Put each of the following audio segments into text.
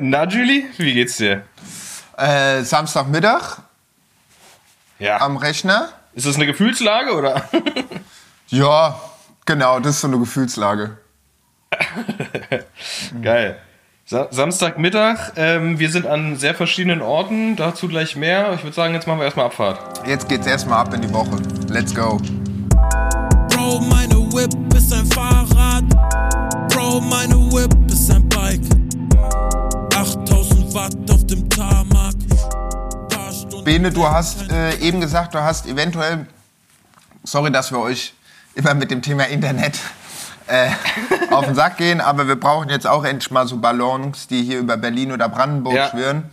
Na, Julie, wie geht's dir? Äh, Samstagmittag Ja. am Rechner. Ist das eine Gefühlslage oder? Ja, genau, das ist so eine Gefühlslage. Geil. Sa Samstagmittag, ähm, wir sind an sehr verschiedenen Orten, dazu gleich mehr. Ich würde sagen, jetzt machen wir erstmal Abfahrt. Jetzt geht's erstmal ab in die Woche. Let's go. Bro, meine Whip ist ein Fahrrad. Bro, meine Whip. 8000 Watt auf dem Tarmac. Bene, du hast äh, eben gesagt, du hast eventuell, sorry, dass wir euch immer mit dem Thema Internet äh, auf den Sack gehen, aber wir brauchen jetzt auch endlich mal so Ballons, die hier über Berlin oder Brandenburg Ja. schwirren.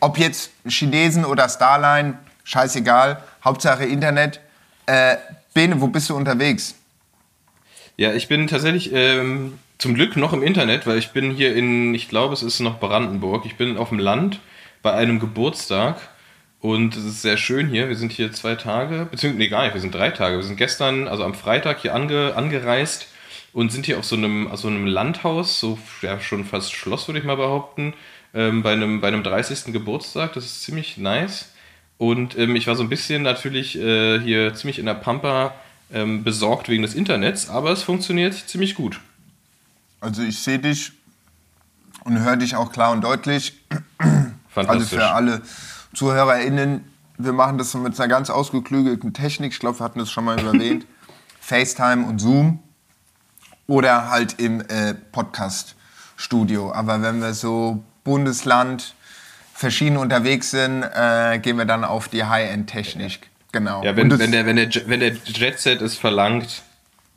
Ob jetzt Chinesen oder Starline, scheißegal, Hauptsache Internet. Äh, Bene, wo bist du unterwegs? Ja, ich bin tatsächlich ähm, zum Glück noch im Internet, weil ich bin hier in, ich glaube, es ist noch Brandenburg. Ich bin auf dem Land bei einem Geburtstag und es ist sehr schön hier. Wir sind hier zwei Tage, beziehungsweise, nee, gar nicht, wir sind drei Tage. Wir sind gestern, also am Freitag hier ange, angereist und sind hier auf so einem, auf einem Landhaus, so ja, schon fast Schloss, würde ich mal behaupten, ähm, bei, einem, bei einem 30. Geburtstag. Das ist ziemlich nice. Und ähm, ich war so ein bisschen natürlich äh, hier ziemlich in der Pampa ähm, besorgt wegen des Internets, aber es funktioniert ziemlich gut. Also ich sehe dich und höre dich auch klar und deutlich. Also Fantastisch. für alle ZuhörerInnen, wir machen das mit einer ganz ausgeklügelten Technik. Ich glaube, wir hatten das schon mal erwähnt. FaceTime und Zoom. Oder halt im äh, Podcast-Studio. Aber wenn wir so Bundesland verschieden unterwegs sind, äh, gehen wir dann auf die High-End-Technik. Genau. ja, wenn, wenn, der, wenn, der, wenn der Jet-Set es verlangt,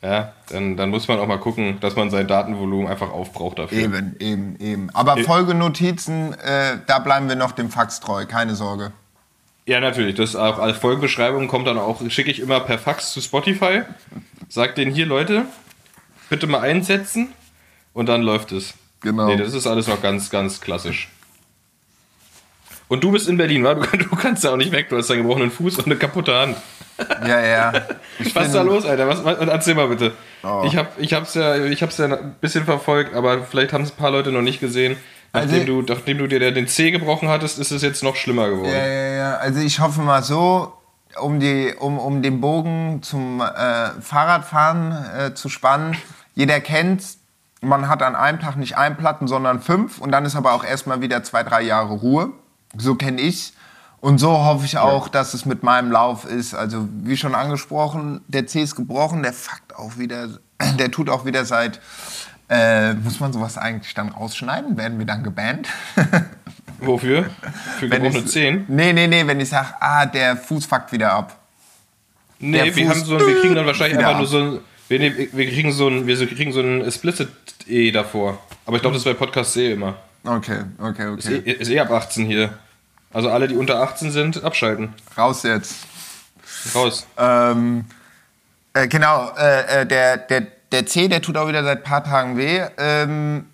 ja, dann, dann muss man auch mal gucken, dass man sein Datenvolumen einfach aufbraucht dafür. Eben, eben, eben. Aber Folgenotizen, äh, da bleiben wir noch dem Fax treu, keine Sorge. Ja, natürlich. Das auch als Folgenbeschreibung kommt dann auch, schicke ich immer per Fax zu Spotify. Sag denen hier, Leute, bitte mal einsetzen und dann läuft es. Genau. Nee, das ist alles noch ganz, ganz klassisch. Und du bist in Berlin, wa? Du, du kannst ja auch nicht weg, du hast einen gebrochenen Fuß und eine kaputte Hand. Ja, ja. Ich Was ist da los, Alter? Was, was, erzähl mal bitte. Oh. Ich, hab, ich, hab's ja, ich hab's ja ein bisschen verfolgt, aber vielleicht haben es ein paar Leute noch nicht gesehen. Nachdem, Also- du, nachdem du dir den Zeh gebrochen hattest, ist es jetzt noch schlimmer geworden. Ja, ja, ja. Also ich hoffe mal so, um, die, um, um den Bogen zum äh, Fahrradfahren äh, zu spannen. Jeder kennt's. Man hat an einem Tag nicht ein Platten, sondern fünf. Und dann ist aber auch erstmal wieder zwei, drei Jahre Ruhe. So kenne ich's. Und so hoffe ich auch, dass es mit meinem Lauf ist. Also wie schon angesprochen, der C ist gebrochen, der fuckt auch wieder, der tut auch wieder seit, äh, muss man sowas eigentlich dann rausschneiden? Werden wir dann gebannt? Wofür? Für gebrochene ich- Zehen? Nee, nee, nee, wenn ich sage, ah, der Fuß fuckt wieder ab. Nee, Der wir, Fuß haben so, wir kriegen dann wahrscheinlich einfach nur ab. so ein. Wir, nehmen- wir kriegen so ein, wir kriegen so ein Explicit E davor. Aber ich glaube, das ist bei Podcast C immer. Okay, okay, Ist, eh, okay. ist eh ab 18 hier. Also alle, die unter 18 sind, abschalten. Raus jetzt. Raus. Ähm, äh, genau, äh, äh, der, der, der C, der tut auch wieder seit ein paar Tagen weh. Ähm,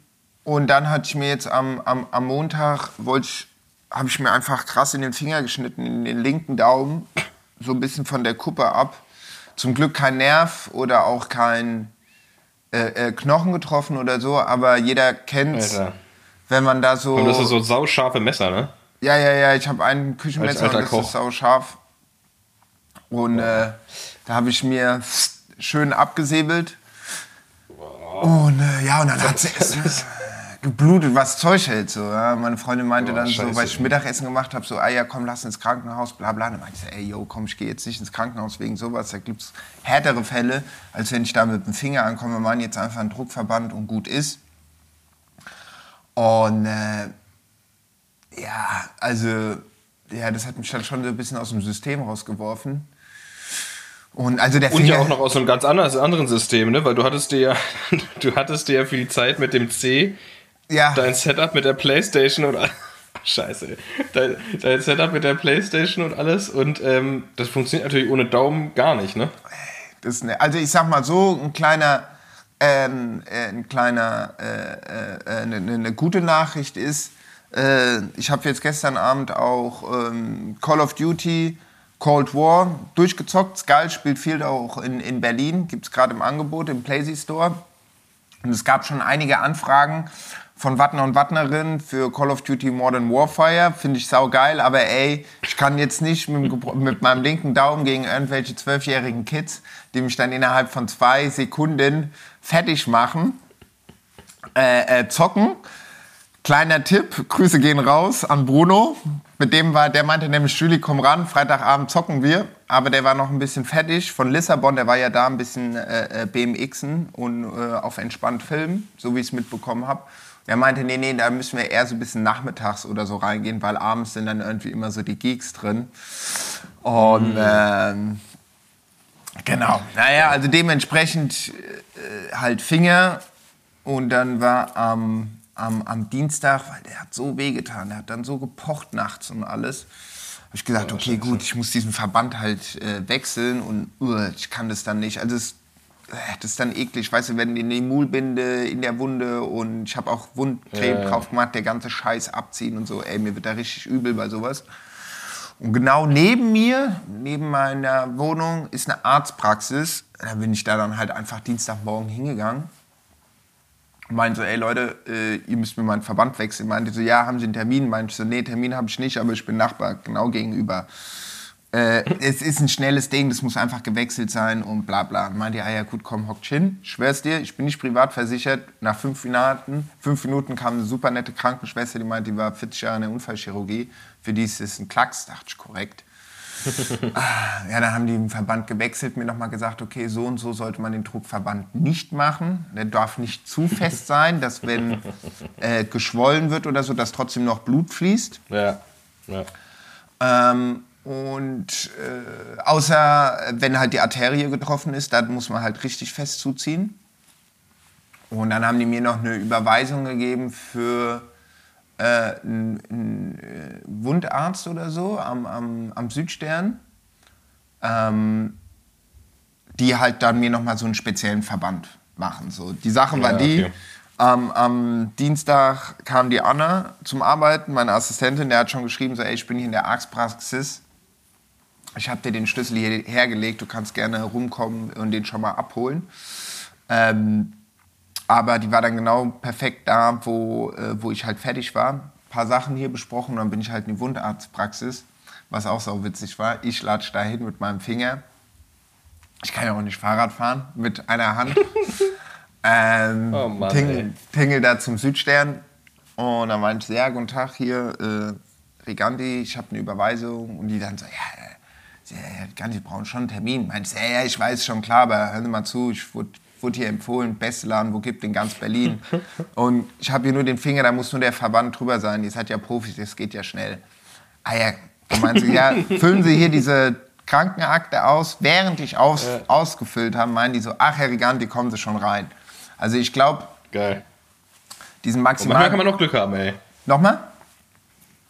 und dann hatte ich mir jetzt am, am, am Montag, wollte ich, habe ich mir einfach krass in den Finger geschnitten, in den linken Daumen, so ein bisschen von der Kuppe ab. Zum Glück kein Nerv oder auch kein äh, äh, Knochen getroffen oder so, aber jeder kennt's, Alter. wenn man da so... Und das ist so sauscharfe Messer, ne? Ja, ja, ja, ich habe ein Als Küchenmesser und das Koch. ist sau scharf. Und äh, da habe ich mir schön abgesäbelt. Und äh, ja, und dann hat sie es geblutet, was Zeug hält. So, ja. Meine Freundin meinte Oh, dann so, scheiße. weil ich Mittagessen gemacht habe, so, ah ja, komm, lass ins Krankenhaus, bla bla. Dann meinte sie, ey, yo, komm, ich gehe jetzt nicht ins Krankenhaus wegen sowas. Da gibt es härtere Fälle, als wenn ich da mit dem Finger ankomme. Wir machen jetzt einfach einen Druckverband und gut ist. Und äh, ja, also, ja, das hat mich dann schon so ein bisschen aus dem System rausgeworfen. Und also der Und ja auch noch aus einem ganz anderes, anderen System, ne? Weil du hattest dir ja, du hattest dir ja für die Zeit mit dem C ja, dein Setup mit der Playstation und Scheiße. ey. Dein, dein Setup mit der Playstation und alles und ähm, das funktioniert natürlich ohne Daumen gar nicht, ne? das ist ne, also ich sag mal so, ein kleiner, ähm, äh, ein kleiner, äh, äh, eine, eine gute Nachricht ist, äh, ich habe jetzt gestern Abend auch ähm, Call of Duty Cold War durchgezockt. Skull spielt viel auch in, in Berlin, gibt es gerade im Angebot im PlayZ Store. Und es gab schon einige Anfragen von Wattner und Wattnerin für Call of Duty Modern Warfare. Finde ich saugeil, aber ey, ich kann jetzt nicht mit, mit meinem linken Daumen gegen irgendwelche zwölfjährigen Kids, die mich dann innerhalb von zwei Sekunden fertig machen, äh, äh, zocken. Kleiner Tipp, Grüße gehen raus an Bruno. Mit dem war, der meinte nämlich, Julie, komm ran, Freitagabend zocken wir. Aber der war noch ein bisschen fertig von Lissabon, der war ja da ein bisschen äh, äh, BMXen und äh, auf entspannt filmen, so wie ich es mitbekommen habe. Der meinte, nee, nee, da müssen wir eher so ein bisschen nachmittags oder so reingehen, weil abends sind dann irgendwie immer so die Geeks drin. Und ähm, genau, naja, also dementsprechend äh, halt Finger und dann war am, am, am Dienstag, weil der hat so wehgetan, der hat dann so gepocht nachts und alles. Habe ich gesagt, okay, gut, ich muss diesen Verband halt äh, wechseln und uh, ich kann das dann nicht. Also es, äh, das ist dann eklig, weißt du, wenn die Emulbinde in der Wunde und ich habe auch Wundcreme Ja, drauf gemacht, der ganze Scheiß abziehen und so. Ey, mir wird da richtig übel bei sowas. Und genau neben mir, neben meiner Wohnung, ist eine Arztpraxis. Da bin ich da dann halt einfach Dienstagmorgen hingegangen. Meinte so, ey Leute, äh, ihr müsst mir meinen Verband wechseln. Meinte so, ja, haben Sie einen Termin? Meinte so, nee, Termin habe ich nicht, aber ich bin Nachbar, genau gegenüber. Äh, es ist ein schnelles Ding, das muss einfach gewechselt sein und bla bla. Und meinte, ja, ja gut, komm, hockt hin. Ich schwör's dir, ich bin nicht privat versichert. Nach fünf Minuten, fünf Minuten kam eine super nette Krankenschwester, die meinte, die war 40 Jahre in der Unfallchirurgie. Für die ist es ein Klacks, dachte ich, korrekt. Ah, ja, dann haben die im Verband gewechselt, mir nochmal gesagt, okay, so und so sollte man den Druckverband nicht machen. Der darf nicht zu fest sein, dass wenn äh, geschwollen wird oder so, dass trotzdem noch Blut fließt. Ja. ja. Ähm, und äh, außer wenn halt die Arterie getroffen ist, dann muss man halt richtig fest zuziehen. Und dann haben die mir noch eine Überweisung gegeben für äh, einen, einen äh, Wundarzt oder so am, am, am Südstern, ähm, die halt dann mir nochmal so einen speziellen Verband machen. So. Die Sache war Ja, die, okay. am, am Dienstag kam die Anna zum Arbeiten, meine Assistentin, der hat schon geschrieben, so, ey, ich bin hier in der Arztpraxis. Ich habe dir den Schlüssel hier hergelegt, du kannst gerne rumkommen und den schon mal abholen. Ähm, aber die war dann genau perfekt da, wo, äh, wo ich halt fertig war. Ein paar Sachen hier besprochen, dann bin ich halt in die Wundarztpraxis, was auch so witzig war. Ich latsch da hin mit meinem Finger. Ich kann ja auch nicht Fahrrad fahren mit einer Hand. ähm, Oh Mann, tingel, tingel da zum Südstern. Und dann meinte sie, ja, guten Tag, hier, äh, Riganti, ich habe eine Überweisung. Und die dann so, ja, äh, Sie, Herr Riganti, Sie brauchen schon einen Termin. Meinte sie, ja, ja, ich weiß schon, klar, aber hören Sie mal zu, ich wurde, wurde hier empfohlen, beste Laden, wo gibt in ganz Berlin. Und ich habe hier nur den Finger, da muss nur der Verband drüber sein. Ihr seid ja Profis, das geht ja schnell. Ah ja, dann meinte sie, ja, füllen Sie hier diese Krankenakte aus. Während ich aus, ausgefüllt habe, meinen die so, ach, Herr Riganti, kommen Sie schon rein. Also ich glaube, diesen Und manchmal kann man auch Glück haben, ey. Nochmal?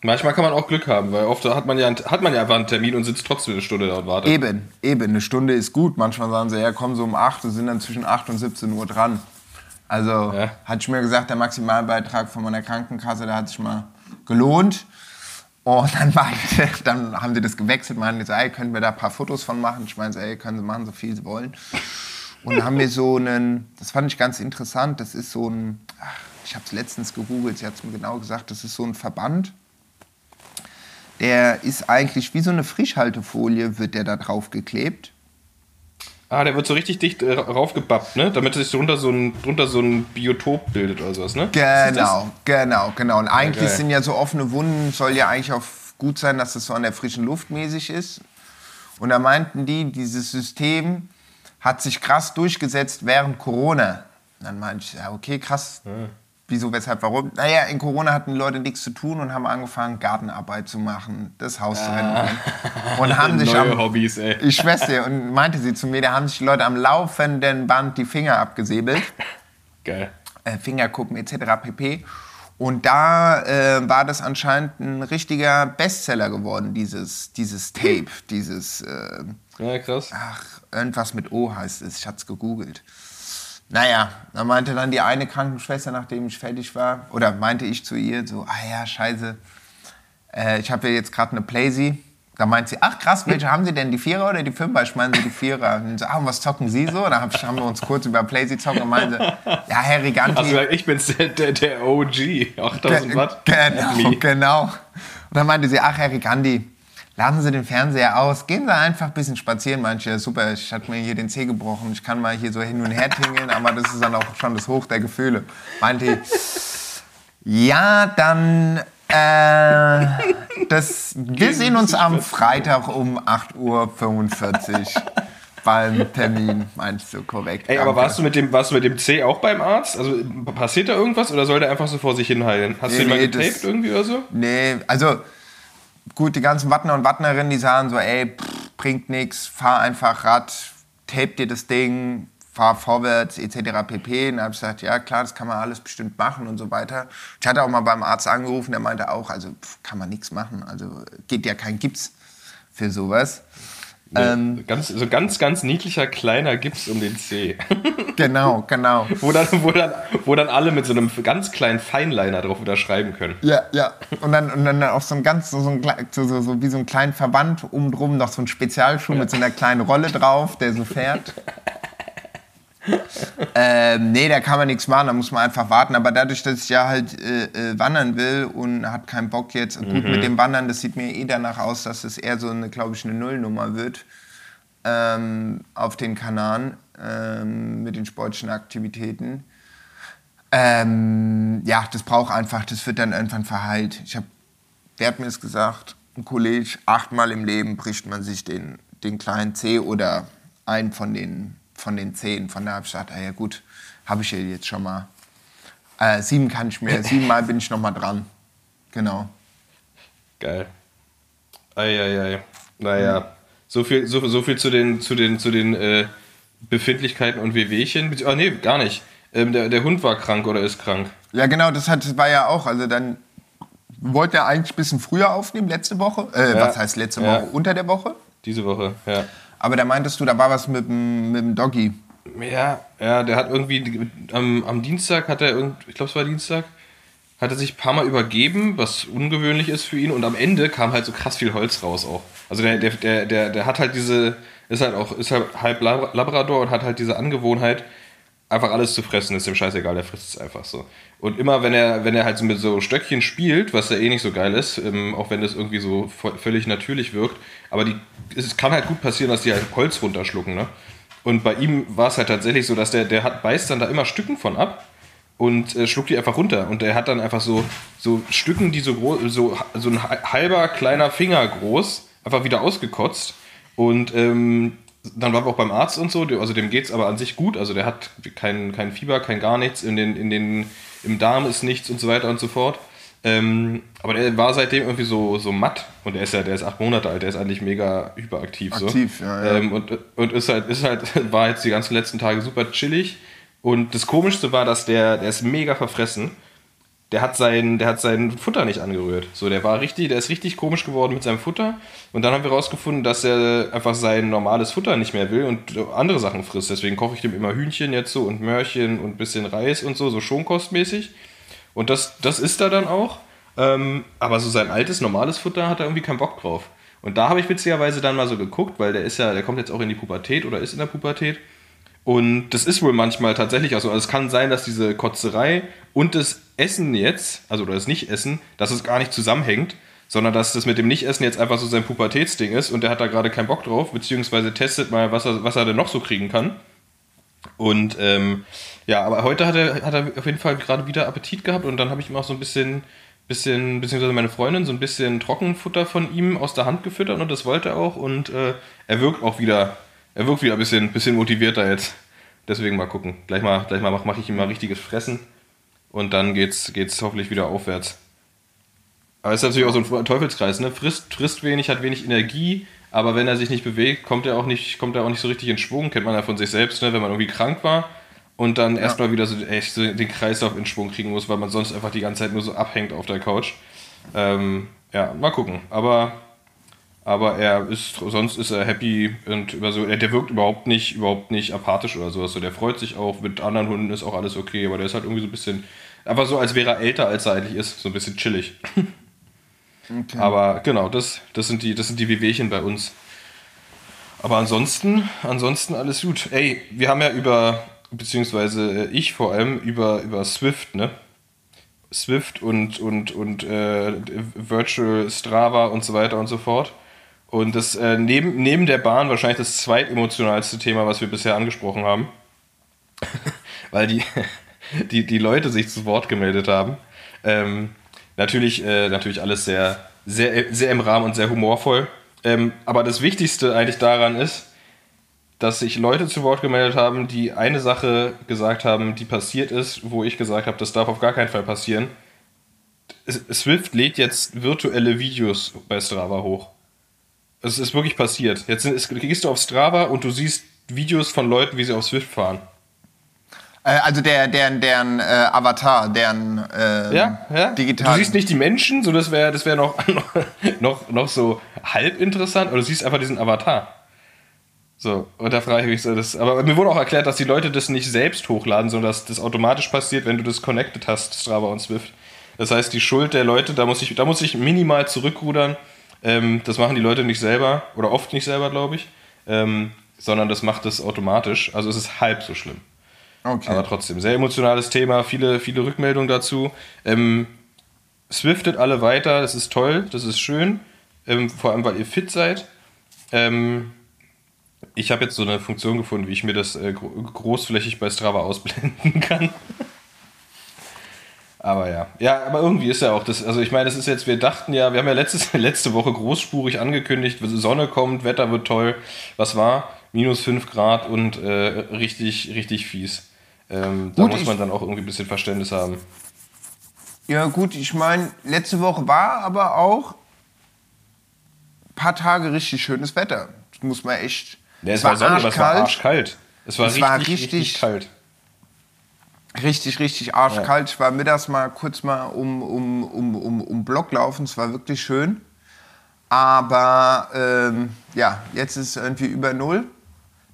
Manchmal kann man auch Glück haben, weil oft hat man ja, hat man ja einfach einen Termin und sitzt trotzdem eine Stunde da und wartet. Eben, eben. Eine Stunde ist gut. Manchmal sagen sie, ja, komm so um 8 und sind dann zwischen 8 und 17 Uhr dran. Also, Ja. hatte ich mir gesagt, der Maximalbeitrag von meiner Krankenkasse, der hat sich mal gelohnt. Und dann, meinte, dann haben sie das gewechselt, meinten so, ey, können wir da ein paar Fotos von machen? Ich meinte, so, ey, können sie machen, so viel sie wollen. Und dann haben wir so einen, das fand ich ganz interessant, das ist so ein, ach, ich habe es letztens gegoogelt, sie hat es mir genau gesagt, das ist so ein Verband, der ist eigentlich wie so eine Frischhaltefolie, wird der da drauf geklebt. Ah, der wird so richtig dicht äh, raufgebappt, ne? Damit sich drunter so ein, drunter so ein Biotop bildet oder sowas, ne? Genau, genau, genau. Und eigentlich geil. sind ja so offene Wunden, soll ja eigentlich auch gut sein, dass das so an der frischen Luft mäßig ist. Und da meinten die, dieses System hat sich krass durchgesetzt während Corona. Und dann meinte ich, ja, okay, krass. Wieso, weshalb, warum? Naja, in Corona hatten die Leute nichts zu tun und haben angefangen, Gartenarbeit zu machen, das Haus zu renovieren. Und haben sich Neue am, Hobbys, ey. ich schwör's dir, und meinte sie zu mir, da haben sich die Leute am laufenden Band die Finger abgesäbelt. Geil. äh, Fingerkuppen etc. pp. Und da äh, war das anscheinend ein richtiger Bestseller geworden, dieses, dieses Tape, dieses, äh, Ja, krass. ach, irgendwas mit O heißt es, ich hatte es gegoogelt. Naja, da meinte dann die eine Krankenschwester, nachdem ich fertig war, oder meinte ich zu ihr so, ah ja, scheiße, äh, ich habe ja jetzt gerade eine Playsee, Da meint sie, ach krass, welche haben Sie denn, die Vierer oder die Fünfer? Ich meine, so die Vierer. Und so, ah, und was zocken Sie so? Da hab ich, haben wir uns kurz über Playsy zocken und meinte, ja, Herr Riganti. Also ich bin's der, der, der OG, 8000 Watt. Genau, genau. Und dann meinte sie, ach, Herr Riganti, lassen Sie den Fernseher aus, gehen Sie einfach ein bisschen spazieren. Ja, super, ich hatte mir hier den Zeh gebrochen, ich kann mal hier so hin und her tingeln, aber das ist dann auch schon das Hoch der Gefühle. Meinte ja, dann, äh, das, wir sehen uns am Freitag um 8.45 Uhr beim Termin, meinst du korrekt. Ey, aber warst du, mit dem, warst du mit dem C auch beim Arzt? Also passiert da irgendwas oder soll der einfach so vor sich hin heilen? Hast du Nee, ihn mal nee, getaped irgendwie oder so? Nee, also gut, die ganzen Wattner und Wattnerinnen, die sagen so, ey, pff, bringt nix, fahr einfach Rad, tape dir das Ding, fahr vorwärts, etc. pp. Und habe ich gesagt, ja klar, das kann man alles bestimmt machen und so weiter. Ich hatte auch mal beim Arzt angerufen, der meinte auch, also pff, kann man nichts machen, also geht ja kein Gips für sowas. Ähm, ganz, so ganz, ganz niedlicher kleiner Gips um den C. genau, genau. wo, dann, wo, dann, wo dann alle mit so einem ganz kleinen Feinliner drauf unterschreiben können. Ja, ja. Und dann, und dann auch so ein ganz, so, so, ein, so, so, so wie so ein kleinen Verband oben drum noch so ein Spezialschuh mit so einer kleinen Rolle drauf, der so fährt. ähm, nee, da kann man nichts machen, da muss man einfach warten. Aber dadurch, dass ich ja halt äh, äh, wandern will und hat keinen Bock jetzt, gut mit dem Wandern, das sieht mir eh danach aus, dass es eher so eine, glaube ich, eine Nullnummer wird ähm, auf den Kanaren ähm, mit den sportlichen Aktivitäten. Ähm, ja, das braucht einfach, das wird dann irgendwann verheilt. Ich habe, wer hat mir das gesagt? Ein Kollege, achtmal im Leben bricht man sich den, den kleinen C oder einen von den, von den Zehen. Von daher habe ich gesagt, ah ja gut, habe ich ja jetzt schon mal. Äh, sieben kann ich mir, siebenmal bin ich noch mal dran. Genau. Geil. Eieiei. Naja, so viel, so, so viel zu den, zu den, zu den äh, Befindlichkeiten und Wehwehchen. Ah, nee, gar nicht. Ähm, der, der Hund war krank oder ist krank. Ja, genau, das, hat, war ja auch. Also dann wollte er eigentlich ein bisschen früher aufnehmen, letzte Woche. Äh, Ja. Was heißt letzte Ja. Woche? Unter der Woche. Diese Woche, ja. Aber da meintest du, da war was mit dem, mit dem Doggy. Ja, ja, der hat irgendwie am, am Dienstag hat er irgend, ich glaube es war Dienstag, hat er sich ein paar Mal übergeben, was ungewöhnlich ist für ihn und am Ende kam halt so krass viel Holz raus auch. Also der, der, der, der, der hat halt diese, ist halt auch, ist halt halb Lab- Labrador und hat halt diese Angewohnheit, einfach alles zu fressen, ist dem scheißegal, der frisst es einfach so. Und immer wenn er, wenn er halt so mit so Stöckchen spielt, was ja eh nicht so geil ist, ähm, auch wenn das irgendwie so völlig natürlich wirkt, aber die, es kann halt gut passieren, dass die halt Holz runterschlucken, ne? Und bei ihm war es halt tatsächlich so, dass der, der hat, beißt dann da immer Stücken von ab und äh, schluckt die einfach runter. Und der hat dann einfach so, so Stücken, die so groß, so, so ein halber kleiner Finger groß, einfach wieder ausgekotzt. Und ähm, dann waren wir auch beim Arzt und so, also dem geht's aber an sich gut. Also der hat kein, kein Fieber, kein gar nichts, in den, in den, im Darm ist nichts und so weiter und so fort. Ähm, aber der war seitdem irgendwie so, so matt und der ist ja, der ist acht Monate alt, der ist eigentlich mega hyperaktiv. Aktiv, so. ja, ja. Ähm, und, und ist halt, ist halt, war jetzt die ganzen letzten Tage super chillig. Und das Komischste war, dass der, der ist mega verfressen. Der hat sein, der hat sein Futter nicht angerührt. So, der war richtig, der ist richtig komisch geworden mit seinem Futter. Und dann haben wir rausgefunden, dass er einfach sein normales Futter nicht mehr will und andere Sachen frisst. Deswegen koche ich dem immer Hühnchen jetzt so und Möhrchen und ein bisschen Reis und so, so schonkostmäßig. Und das, das isst er dann auch. Ähm, aber so sein altes, normales Futter hat er irgendwie keinen Bock drauf. Und da habe ich witzigerweise dann mal so geguckt, weil der ist ja, der kommt jetzt auch in die Pubertät oder ist in der Pubertät. Und das ist wohl manchmal tatsächlich auch so. Also es kann sein, dass diese Kotzerei und das Essen jetzt, also das Nicht-Essen, dass es gar nicht zusammenhängt, sondern dass das mit dem Nicht-Essen jetzt einfach so sein Pubertätsding ist und der hat da gerade keinen Bock drauf, beziehungsweise testet mal, was er, was er denn noch so kriegen kann. Und ähm, ja, aber heute hat er, hat er auf jeden Fall gerade wieder Appetit gehabt und dann habe ich ihm auch so ein bisschen, bisschen, beziehungsweise meine Freundin, so ein bisschen Trockenfutter von ihm aus der Hand gefüttert und das wollte er auch und äh, er wirkt auch wieder, er wirkt wieder ein bisschen, bisschen motivierter jetzt. Deswegen mal gucken. Gleich mal, gleich mal mache mach ich ihm mal richtiges Fressen und dann geht's, geht's hoffentlich wieder aufwärts. Aber es ist natürlich auch so ein Teufelskreis, ne? Frisst, frisst wenig, hat wenig Energie, aber wenn er sich nicht bewegt, kommt er auch nicht, kommt er auch nicht so richtig in Schwung, kennt man ja von sich selbst, ne? Wenn man irgendwie krank war und dann erstmal wieder so echt so den Kreislauf in Schwung kriegen muss, weil man sonst einfach die ganze Zeit nur so abhängt auf der Couch. Ähm, ja, mal gucken. Aber, aber er ist, sonst ist er happy und über so, der wirkt überhaupt nicht, überhaupt nicht apathisch oder sowas. So, der freut sich auch, mit anderen Hunden ist auch alles okay, aber der ist halt irgendwie so ein bisschen, einfach so, als wäre er älter, als er eigentlich ist, so ein bisschen chillig. Aber genau, das, das, sind die, das sind die Wehwehchen bei uns. Aber ansonsten, ansonsten alles gut. Ey, wir haben ja über, beziehungsweise ich vor allem, über, über Swift, ne? Swift und, und, und äh, Virtual Strava und so weiter und so fort. Und das äh, neben, neben der Bahn wahrscheinlich das zweitemotionalste Thema, was wir bisher angesprochen haben. Weil die, die, die Leute sich zu Wort gemeldet haben. Ähm, natürlich, äh, natürlich alles sehr, sehr, sehr im Rahmen und sehr humorvoll. Ähm, aber das Wichtigste eigentlich daran ist, dass sich Leute zu Wort gemeldet haben, die eine Sache gesagt haben, die passiert ist, wo ich gesagt habe, das darf auf gar keinen Fall passieren. Swift lädt jetzt virtuelle Videos bei Strava hoch. Es ist wirklich passiert. Jetzt gehst du auf Strava und du siehst Videos von Leuten, wie sie auf Swift fahren. Äh, also der, deren, deren äh, Avatar, deren äh, ja, ja. digital. Du siehst nicht die Menschen, so das wäre das wär noch, noch, noch so halb interessant, aber du siehst einfach diesen Avatar. So, und da frage ich mich so, das, aber mir wurde auch erklärt, dass die Leute das nicht selbst hochladen, sondern dass das automatisch passiert, wenn du das connected hast, Strava und Swift. Das heißt, die Schuld der Leute, da muss ich, da muss ich minimal zurückrudern. Ähm, das machen die Leute nicht selber oder oft nicht selber, glaube ich, ähm, sondern das macht es automatisch. Also es ist halb so schlimm. Okay. Aber trotzdem, sehr emotionales Thema, viele, viele Rückmeldungen dazu. Ähm, swiftet alle weiter, das ist toll, das ist schön, ähm, vor allem weil ihr fit seid. Ähm, ich habe jetzt so eine Funktion gefunden, wie ich mir das äh, großflächig bei Strava ausblenden kann. Aber ja. Ja, aber irgendwie ist ja auch das, also ich meine, das ist jetzt, wir dachten ja, wir haben ja letztes, letzte Woche großspurig angekündigt, Sonne kommt, Wetter wird toll. Was war? Minus 5 Grad und äh, richtig, richtig fies. Ähm, da gut, muss man dann auch irgendwie ein bisschen Verständnis haben. Ja, gut, ich meine, letzte Woche war aber auch ein paar Tage richtig schönes Wetter. Das muss man echt ja, es, es war, war sonnig, aber es war arschkalt. Es war, es richtig, war richtig, richtig, kalt. Richtig, richtig arschkalt. Ja. Ich war mittags mal kurz mal um, um, um, um, um Block laufen. Es war wirklich schön. Aber ähm, ja, jetzt ist es irgendwie über Null.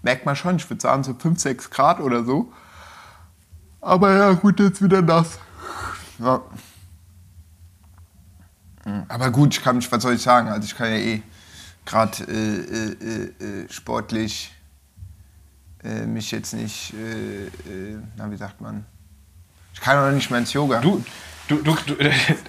Merkt man schon, ich würde sagen so 5, 6 Grad oder so. Aber ja, gut, jetzt wieder nass. Ja. Aber gut, ich kann mich, was soll ich sagen? Also ich kann ja eh gerade äh, äh, äh, sportlich äh, mich jetzt nicht, äh, äh, na wie sagt man, ich kann auch nicht mehr ins Yoga. Du, du, du, du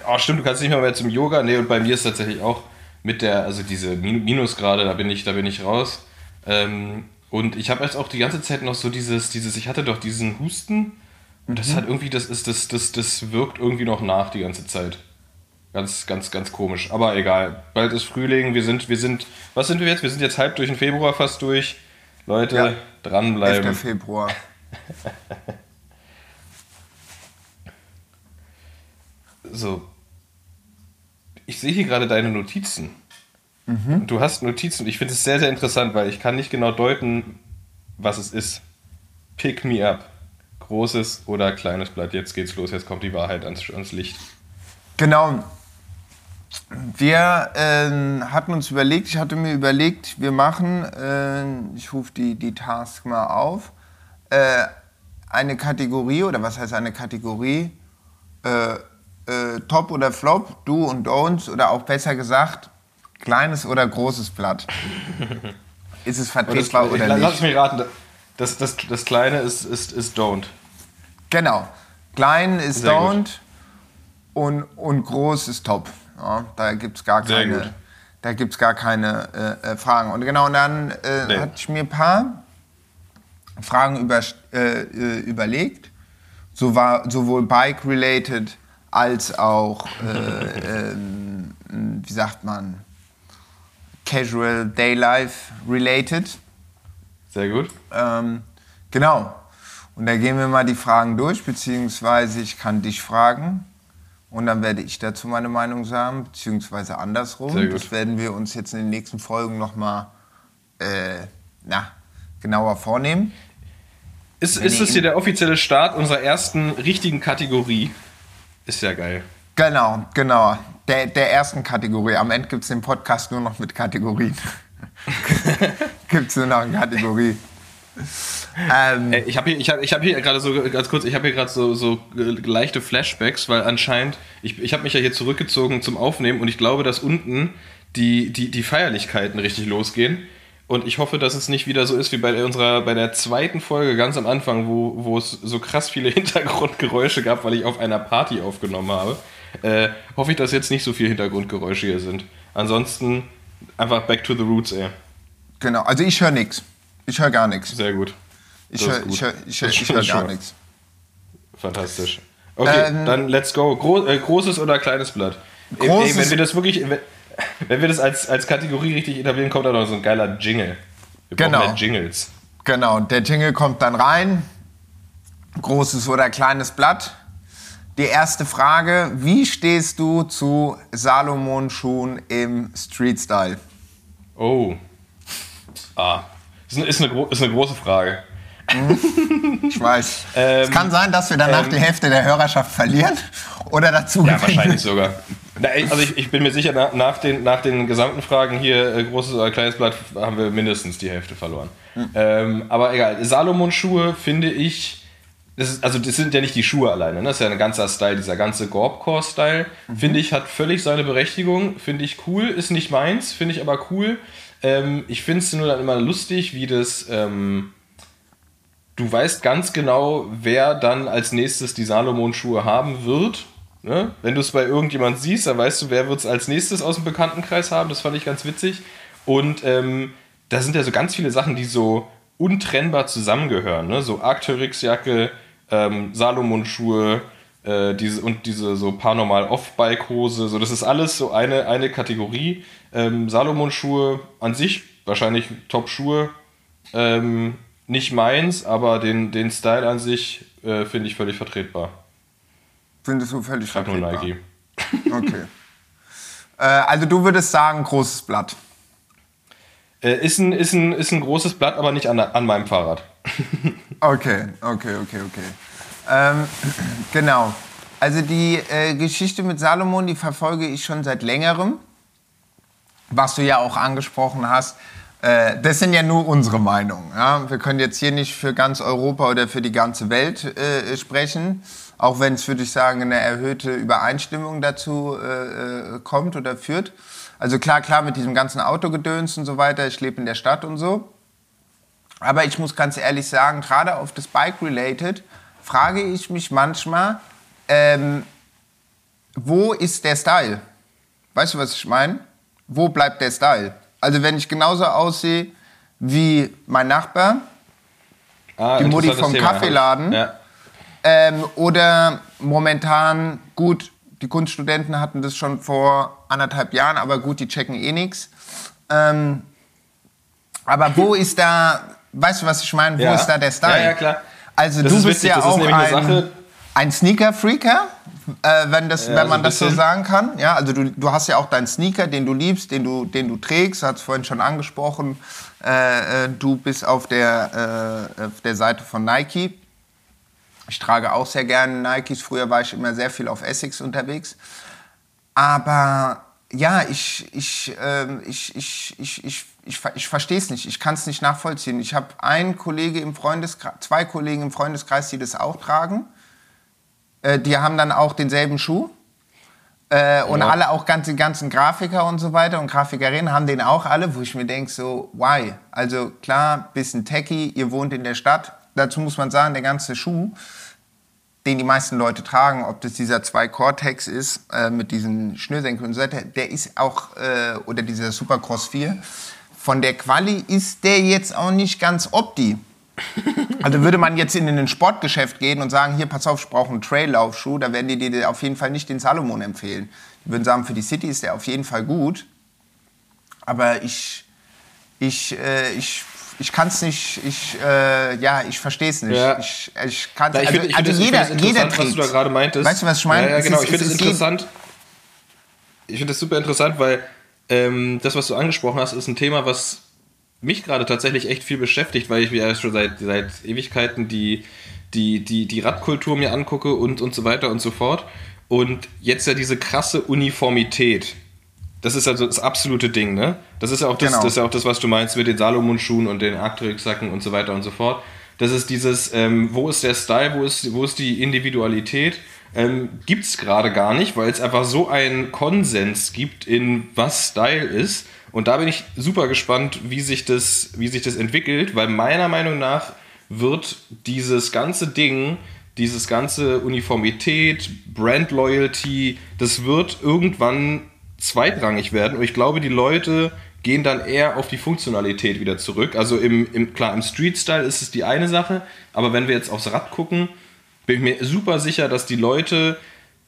oh, stimmt, du kannst nicht mehr, mehr zum Yoga. Nee, und bei mir ist tatsächlich auch mit der, also diese Minusgrade, da bin ich, da bin ich raus. Ähm, und ich habe jetzt auch die ganze Zeit noch so dieses, dieses, ich hatte doch diesen Husten. Und das mhm. hat irgendwie, das ist, das, das, das wirkt irgendwie noch nach die ganze Zeit. Ganz, ganz, ganz komisch. Aber egal. Bald ist Frühling. Wir sind, wir sind, was sind wir jetzt? Wir sind jetzt halb durch den Februar fast durch. Leute, ja. dranbleiben. 11. Februar. so. Ich sehe hier gerade deine Notizen. Mhm. Du hast Notizen und ich finde es sehr, sehr interessant, weil ich kann nicht genau deuten, was es ist. Pick me up. Großes oder kleines Blatt. Jetzt geht's los. Jetzt kommt die Wahrheit ans, ans Licht. Genau. Wir äh, hatten uns überlegt, ich hatte mir überlegt, wir machen, äh, ich rufe die, die Task mal auf, äh, eine Kategorie, oder was heißt eine Kategorie, äh, äh, Top oder Flop, Do und Don'ts, oder auch besser gesagt, kleines oder großes Blatt. ist es vertretbar das, oder ich, nicht? Lass mich raten, das, das, das Kleine ist, ist, ist Don't. Genau, klein ist Sehr Don't gut. und, und groß ist Top. Ja, da gibt es gar keine, da gibt's gar keine äh, äh, Fragen. Und genau, dann äh, nee. hatte ich mir ein paar Fragen über, äh, äh, überlegt, so war, sowohl Bike-related als auch, äh, ähm, wie sagt man, Casual Daylife related. Sehr gut. Ähm, genau. Und da gehen wir mal die Fragen durch, beziehungsweise ich kann dich fragen und dann werde ich dazu meine Meinung sagen, beziehungsweise andersrum. Das werden wir uns jetzt in den nächsten Folgen nochmal äh, genauer vornehmen. Ist, ist das hier der offizielle Start unserer ersten richtigen Kategorie? Ist ja geil. Genau, genau. Der, der ersten Kategorie. Am Ende gibt es den Podcast nur noch mit Kategorien. gibt es nur noch eine Kategorie. Ähm, Ich habe hier, ich hab, ich hab hier gerade so, ganz kurz, ich habe hier gerade so, so leichte Flashbacks, weil anscheinend, ich, ich habe mich ja hier zurückgezogen zum Aufnehmen und ich glaube, dass unten die, die, die Feierlichkeiten richtig losgehen. Und ich hoffe, dass es nicht wieder so ist wie bei unserer, bei der zweiten Folge ganz am Anfang, wo, wo es so krass viele Hintergrundgeräusche gab, weil ich auf einer Party aufgenommen habe. Äh, hoffe ich, dass jetzt nicht so viele Hintergrundgeräusche hier sind. Ansonsten einfach back to the roots, ey. genau, also ich höre nichts. Ich höre gar nichts. Sehr gut. Ich höre hör, hör, gar nichts. Fantastisch. Okay, Ähm, dann let's go. Gro äh, großes oder kleines Blatt? Großes- Ey, wenn wir das wirklich, wenn, wenn wir das als, als Kategorie richtig etablieren, kommt da noch so ein geiler Jingle. Wir brauchen Genau. mehr Jingles. Genau, und der Jingle kommt dann rein. Großes oder kleines Blatt. Die erste Frage: Wie stehst du zu Salomon-Schuhen im Street-Style? Oh. Ah. Ist eine, ist eine, ist eine große Frage. Ich weiß. Ähm, es kann sein, dass wir danach ähm, die Hälfte der Hörerschaft verlieren oder dazu Ja, gewinnen. wahrscheinlich sogar. Na, Also ich, ich bin mir sicher, nach, nach, den, nach den gesamten Fragen hier, äh, großes oder kleines Blatt, haben wir mindestens die Hälfte verloren. Ähm, aber egal, Salomon-Schuhe finde ich, das ist, also das sind ja nicht die Schuhe alleine, ne? das ist ja ein ganzer Style, dieser ganze Gorbcore-Style, finde ich, hat völlig seine Berechtigung, finde ich cool, ist nicht meins, finde ich aber cool. Ähm, ich finde es nur dann immer lustig, wie das... Ähm, du weißt ganz genau, wer dann als nächstes die Salomon-Schuhe haben wird. Ne? Wenn du es bei irgendjemand siehst, dann weißt du, wer wird es als nächstes aus dem Bekanntenkreis haben. Das fand ich ganz witzig. Und ähm, da sind ja so ganz viele Sachen, die so untrennbar zusammengehören. Ne? So Arcteryx-Jacke, ähm, Salomon-Schuhe äh, diese, und diese so Paranormal Off-Bike-Hose. So, das ist alles so eine, eine Kategorie. Ähm, Salomon-Schuhe an sich wahrscheinlich Top-Schuhe. Ähm, nicht meins, aber den, den Style an sich äh, finde ich völlig vertretbar. Findest du völlig nur vertretbar? Nike. Okay. äh, also du würdest sagen, großes Blatt. Äh, ist, ein, ist, ein, ist ein großes Blatt, aber nicht an, an meinem Fahrrad. Okay, okay, okay, okay. Ähm, genau. Also die äh, Geschichte mit Salomon, die verfolge ich schon seit längerem. Was du ja auch angesprochen hast. Äh, das sind ja nur unsere Meinungen. Ja? Wir können jetzt hier nicht für ganz Europa oder für die ganze Welt äh, sprechen. Auch wenn es, würde ich sagen, eine erhöhte Übereinstimmung dazu äh, äh, kommt oder führt. Also klar, klar, mit diesem ganzen Autogedöns und so weiter. Ich lebe in der Stadt und so. Aber ich muss ganz ehrlich sagen, gerade auf das Bike-related frage ich mich manchmal, ähm, wo ist der Style? Weißt du, was ich meine? Wo bleibt der Style? Also wenn ich genauso aussehe wie mein Nachbar Ah, Die Mutti vom Thema. Kaffeeladen? Ja. ähm, oder momentan, gut, die Kunststudenten hatten das schon vor anderthalb Jahren, aber gut, die checken eh nichts. Ähm, aber wo ist da, weißt du, was ich meine? Wo Ja. ist da der Style? Ja, ja, klar. Also Das du ist bist witzig, ja das auch ein, ein Sneaker-Freaker, äh, wenn, das, Ja, wenn so man ein das so sagen kann. Ja, also du, du hast ja auch deinen Sneaker, den du liebst, den du, den du trägst, hat es vorhin schon angesprochen. Äh, äh, du bist auf der, äh, auf der Seite von Nike. Ich trage auch sehr gerne Nikes. Früher war ich immer sehr viel auf Essex unterwegs. Aber ja, ich, ich, ähm, ich, ich, ich, ich, ich, ich verstehe es nicht. Ich kann es nicht nachvollziehen. Ich habe einen Kollege im Freundeskreis, zwei Kollegen im Freundeskreis, die das auch tragen. Äh, die haben dann auch denselben Schuh. Äh, und Ja. alle auch ganz, die ganzen Grafiker und so weiter und Grafikerinnen haben den auch alle, wo ich mir denke, so, why? Also klar, bisschen techy, ihr wohnt in der Stadt. Dazu muss man sagen, der ganze Schuh, den die meisten Leute tragen, ob das dieser 2 Cortex ist, äh, mit diesen Schnürsenkeln und so weiter, der ist auch, äh, oder dieser Supercross 4, von der Quali ist der jetzt auch nicht ganz opti. Also würde man jetzt in ein Sportgeschäft gehen und sagen, hier, pass auf, ich brauche einen Traillaufschuh, da werden die dir auf jeden Fall nicht den Salomon empfehlen. Die würden sagen, für die City ist der auf jeden Fall gut. Aber ich, ich, äh, ich, ich kann es nicht, ich, äh, ja, ich verstehe es nicht. Ja. Ich, ich kann's, Ja, ich also, finde ich also find jeder, find jeder interessant, was du da gerade meintest. Weißt du, was ich meine? Ja, ja genau. ist- ich finde es interessant. Ich finde es super interessant, weil ähm, das, was du angesprochen hast, ist ein Thema, was mich gerade tatsächlich echt viel beschäftigt, weil ich mir ja schon seit, seit Ewigkeiten die, die, die, die Radkultur mir angucke und, und so weiter und so fort. Und jetzt ja diese krasse Uniformität. Das ist also das absolute Ding, ne? Das ist ja auch das, Genau. das, ist ja auch das was du meinst mit den Salomon-Schuhen und den Arcteryx-Sacken und so weiter und so fort. Das ist dieses, ähm, wo ist der Style, wo ist, wo ist die Individualität? Ähm, gibt es gerade gar nicht, weil es einfach so einen Konsens gibt, in was Style ist. Und da bin ich super gespannt, wie sich das, wie sich das entwickelt, weil meiner Meinung nach wird dieses ganze Ding, dieses ganze Uniformität, Brand Loyalty, das wird irgendwann zweitrangig werden. Und ich glaube, die Leute gehen dann eher auf die Funktionalität wieder zurück. Also im, im klar, im Street-Style ist es die eine Sache, aber wenn wir jetzt aufs Rad gucken, bin ich mir super sicher, dass die Leute,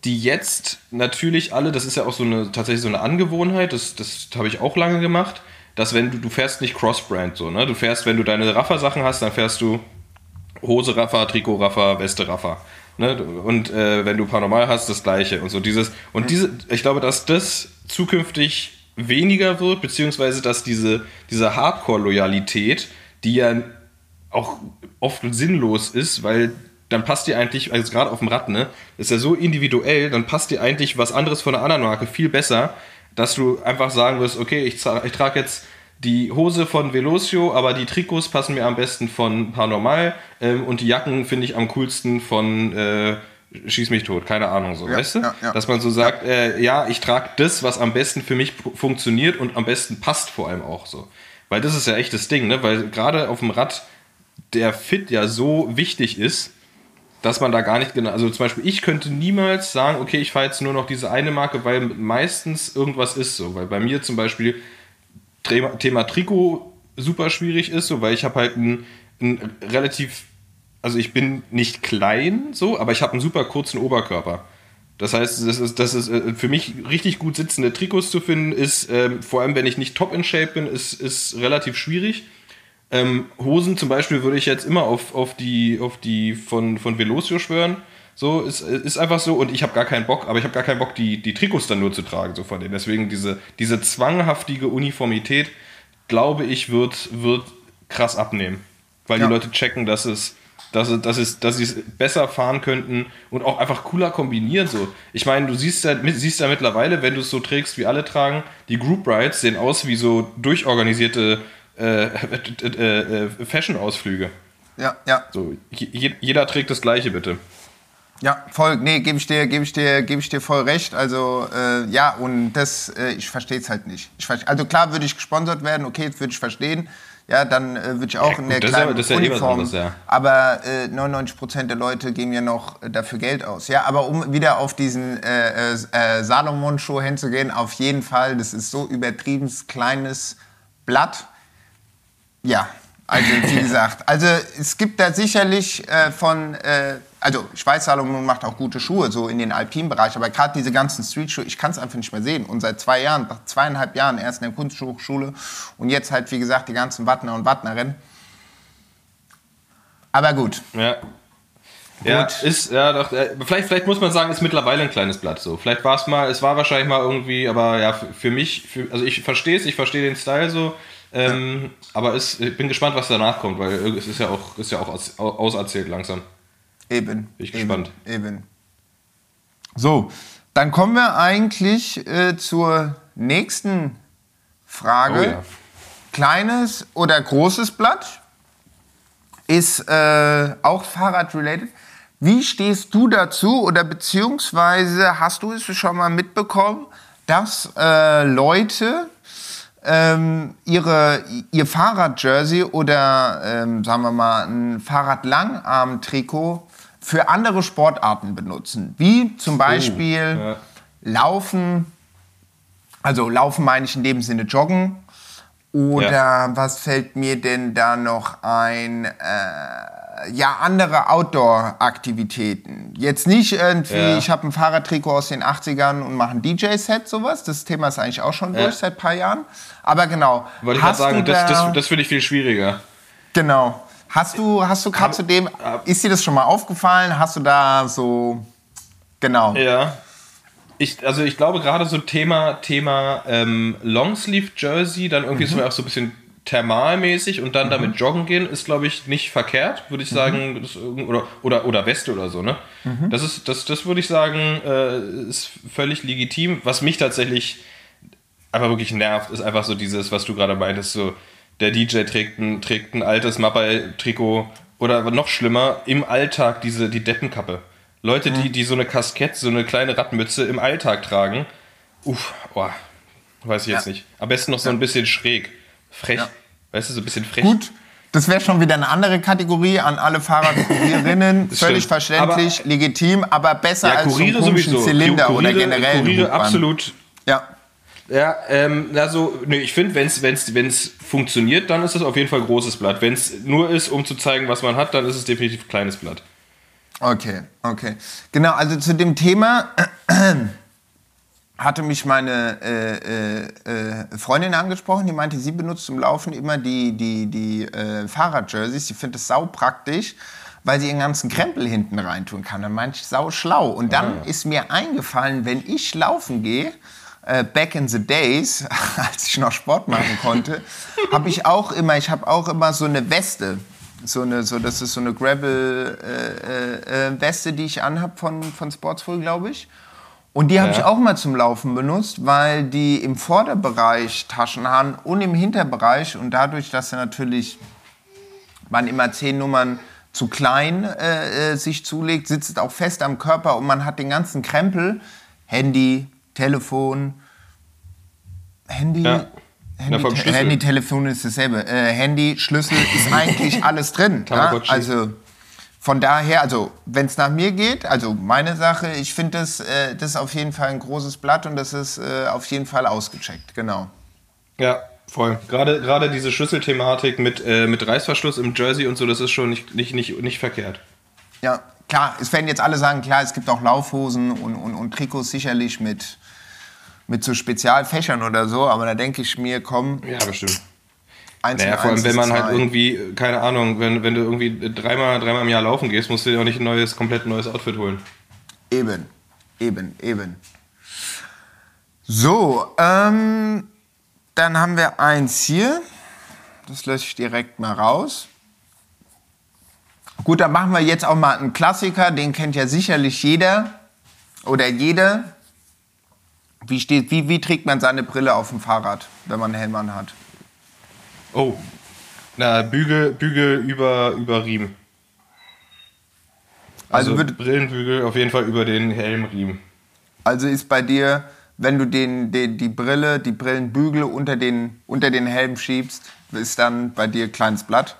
die jetzt natürlich alle, das ist ja auch so eine tatsächlich so eine Angewohnheit, das, das habe ich auch lange gemacht, dass wenn du, du fährst nicht Cross-Brand so, ne? Du fährst, wenn du deine Raffer-Sachen hast, dann fährst du Hose Raffer, Trikot Raffer, Weste Raffer. Ne? Und äh, wenn du Paranormal hast, das gleiche und so dieses. Und diese, ich glaube, dass das zukünftig weniger wird, beziehungsweise dass diese, diese Hardcore-Loyalität, die ja auch oft sinnlos ist, weil dann passt dir eigentlich, also gerade auf dem Rad, ne, ist ja so individuell, dann passt dir eigentlich was anderes von einer anderen Marke viel besser, dass du einfach sagen wirst, okay, ich, ich trage jetzt die Hose von Velocio, aber die Trikots passen mir am besten von Paranormal ähm, und die Jacken finde ich am coolsten von äh, Schieß mich tot, keine Ahnung, so, Ja, weißt du? ja, ja. Dass man so sagt, äh, ja, ich trage das, was am besten für mich fu- funktioniert und am besten passt vor allem auch so. Weil das ist ja echt das Ding, ne? Weil gerade auf dem Rad der Fit ja so wichtig ist, dass man da gar nicht genau, also zum Beispiel ich könnte niemals sagen, okay, ich fahre jetzt nur noch diese eine Marke, weil meistens irgendwas ist so, weil bei mir zum Beispiel Thema, Trikot super schwierig ist, so, weil ich habe halt ein, ein relativ, also ich bin nicht klein so, aber ich habe einen super kurzen Oberkörper. Das heißt, das ist, das ist äh, für mich richtig gut sitzende Trikots zu finden, ist ähm, vor allem, wenn ich nicht top in Shape bin, ist, ist relativ schwierig. Ähm, Hosen zum Beispiel würde ich jetzt immer auf, auf die, auf die von, von Velocio schwören. So, ist, ist einfach so und ich habe gar keinen Bock, aber ich habe gar keinen Bock, die, die Trikots dann nur zu tragen, so von denen. Deswegen diese, diese zwanghaftige Uniformität, glaube ich, wird, wird krass abnehmen. Weil Ja. die Leute checken, dass es, dass es, dass es, dass sie es besser fahren könnten und auch einfach cooler kombinieren. So. Ich meine, du siehst ja, siehst ja mittlerweile, wenn du es so trägst, wie alle tragen, die Group Rides sehen aus wie so durchorganisierte äh, äh, äh, Fashion-Ausflüge. Ja, ja. So, je, jeder trägt das gleiche, bitte. Ja, voll, nee, gebe ich dir, gebe ich dir, gebe ich dir voll recht. Also äh, ja, und das, äh, ich verstehe es halt nicht. Ich also klar würde ich gesponsert werden, okay, das würde ich verstehen. Ja, dann äh, würde ich auch Ja, in der ist kleinen ist ja eh Uniform. anderes, ja. Aber äh, 99% der Leute geben ja noch äh, dafür Geld aus. Ja, aber um wieder auf diesen äh, äh, äh, Salomon-Show hinzugehen, auf jeden Fall, das ist so übertrieben kleines Blatt. Ja, also wie gesagt, also es gibt da sicherlich äh, von, äh, also ich weiß, Salomon macht auch gute Schuhe, so in den Alpinbereich, aber gerade diese ganzen Streetschuhe, ich kann es einfach nicht mehr sehen. Und seit zwei Jahren, nach zweieinhalb Jahren erst in der Kunsthochschule und jetzt halt, wie gesagt, die ganzen Wattner und Wattnerinnen. Aber gut, Ja. Ja, Gut. ist, ja, doch, äh, vielleicht, vielleicht muss man sagen, ist mittlerweile ein kleines Blatt so. Vielleicht war es mal, es war wahrscheinlich mal irgendwie, aber ja, für, für mich, für, also ich verstehe es, ich verstehe den Style so, ähm, aber es, ich bin gespannt, was danach kommt, weil es ist ja auch, ist ja auch aus, auserzählt langsam. eben. Bin ich eben, gespannt. Eben. So, dann kommen wir eigentlich äh, zur nächsten Frage. Oh ja. kleines oder großes Blatt ist äh, auch Fahrrad-related. Wie stehst du dazu oder beziehungsweise hast du es schon mal mitbekommen, dass äh, Leute ähm, ihre, ihr Fahrrad-Jersey oder ähm, sagen wir mal ein Fahrrad-Langarm-Trikot für andere Sportarten benutzen? Wie zum Beispiel ja. Laufen, also Laufen meine ich in dem Sinne Joggen. Oder Ja. was fällt mir denn da noch ein? Äh, ja, andere Outdoor-Aktivitäten. Jetzt nicht irgendwie, Ja. ich habe ein Fahrradtrikot aus den 80ern und mache ein DJ-Set, sowas. Das Thema ist eigentlich auch schon Ja. durch seit ein paar Jahren. Aber genau. Wollte ich gerade sagen, du das, da- das, das finde ich viel schwieriger. Genau. Hast du, hast du gerade zu dem, ist dir das schon mal aufgefallen? Hast du da so, genau. Ja. Ich, also ich glaube gerade so Thema, Thema ähm, Longsleeve Jersey, dann irgendwie so auch so ein bisschen thermalmäßig und dann damit joggen gehen, ist glaube ich nicht verkehrt, würde ich sagen, das, oder, oder, oder Weste oder so, ne? Das ist, das, das würde ich sagen, äh, ist völlig legitim. Was mich tatsächlich einfach wirklich nervt, ist einfach so dieses, was du gerade meintest, so der DJ trägt ein, trägt ein altes Mappai-Trikot oder noch schlimmer, im Alltag diese, die Deppenkappe. Leute, die, die so eine Kaskett, so eine kleine Radmütze im Alltag tragen. Uff, oh, weiß ich jetzt Ja. nicht. Am besten noch so ein bisschen schräg. Frech. Ja. Weißt du, so ein bisschen frech. Gut, das wäre schon wieder eine andere Kategorie an alle Fahrradkurierinnen. Völlig stimmt. verständlich, legitim, aber besser Ja, als so einen Kuriere sowieso. Zylinder Kuriere, oder generell. Kuriere absolut. Ja, Ja, ähm, also, nee, ich finde, wenn es wenn's, wenn's funktioniert, dann ist es auf jeden Fall großes Blatt. Wenn es nur ist, um zu zeigen, was man hat, dann ist es definitiv kleines Blatt. okay, okay. Genau, also zu dem Thema hatte mich meine äh, äh, äh, Freundin angesprochen, die meinte, sie benutzt zum Laufen immer die, die, die äh, Fahrradjerseys. Sie findet es sau praktisch, weil sie ihren ganzen Krempel hinten reintun kann. Dann meinte ich, sau schlau. Und dann ist mir eingefallen, wenn ich laufen gehe, äh, back in the days, als ich noch Sport machen konnte, habe ich auch immer, ich habe auch immer so eine Weste. So eine, so, das ist so eine Gravel-Weste, äh, die ich anhab von, von Sportsful, glaube ich. Und die habe Ja. ich auch mal zum Laufen benutzt, weil die im Vorderbereich Taschen haben und im Hinterbereich und dadurch, dass er natürlich man immer zehn Nummern zu klein äh, äh, sich zulegt, sitzt es auch fest am Körper und man hat den ganzen Krempel, Handy, Telefon, Handy, Ja. Handy, Na. Handy, Telefon ist dasselbe. Äh, Handy, Schlüssel ist eigentlich alles drin. Ja? Tamagotchi. Also von daher, also wenn es nach mir geht, also meine Sache, ich finde das, äh, das ist auf jeden Fall ein großes Blatt und das ist äh, auf jeden Fall ausgecheckt, genau. Ja, voll. Gerade, gerade diese Schlüsselthematik mit, äh, mit Reißverschluss im Jersey und so, das ist schon nicht, nicht, nicht, nicht verkehrt. Ja, klar, es werden jetzt alle sagen, klar, es gibt auch Laufhosen und, und, und Trikots sicherlich mit, mit so Spezialfächern oder so, aber da denke ich mir, komm, Ja, bestimmt. Eins Naja, vor allem, wenn man halt zwei. irgendwie, keine Ahnung, wenn, wenn du irgendwie dreimal, dreimal im Jahr laufen gehst, musst du dir auch nicht ein neues, komplett neues Outfit holen. Eben, eben, eben. So, ähm, dann haben wir eins hier. Das lösche ich direkt mal raus. Gut, dann machen wir jetzt auch mal einen Klassiker, den kennt ja sicherlich jeder oder jede. Wie, steht, wie, wie trägt man seine Brille auf dem Fahrrad, wenn man einen Helm hat? Oh. Na, Bügel, Bügel über, über Riemen. Also Also, Brillenbügel auf jeden Fall über den Helmriemen. Also ist bei dir, wenn du den, den, die Brille, die Brillenbügel unter den, unter den Helm schiebst, ist dann bei dir kleines Blatt?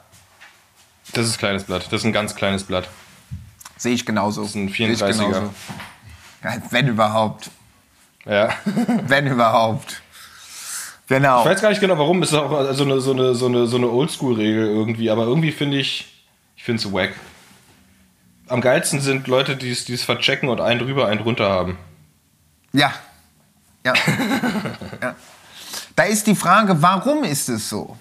Das ist kleines Blatt. Das ist ein ganz kleines Blatt. Sehe ich genauso. ist ein Sehe ich 34er. genauso. Ja, Wenn überhaupt. Ja. Wenn überhaupt. Genau. Ich weiß gar nicht genau, warum. Es ist auch so eine, so eine, so eine, so eine Oldschool-Regel irgendwie. Aber irgendwie finde ich, ich finde es wack. Am geilsten sind Leute, die es verchecken und einen drüber, einen drunter haben. Ja. Ja. ja. Da ist die Frage, warum ist es so?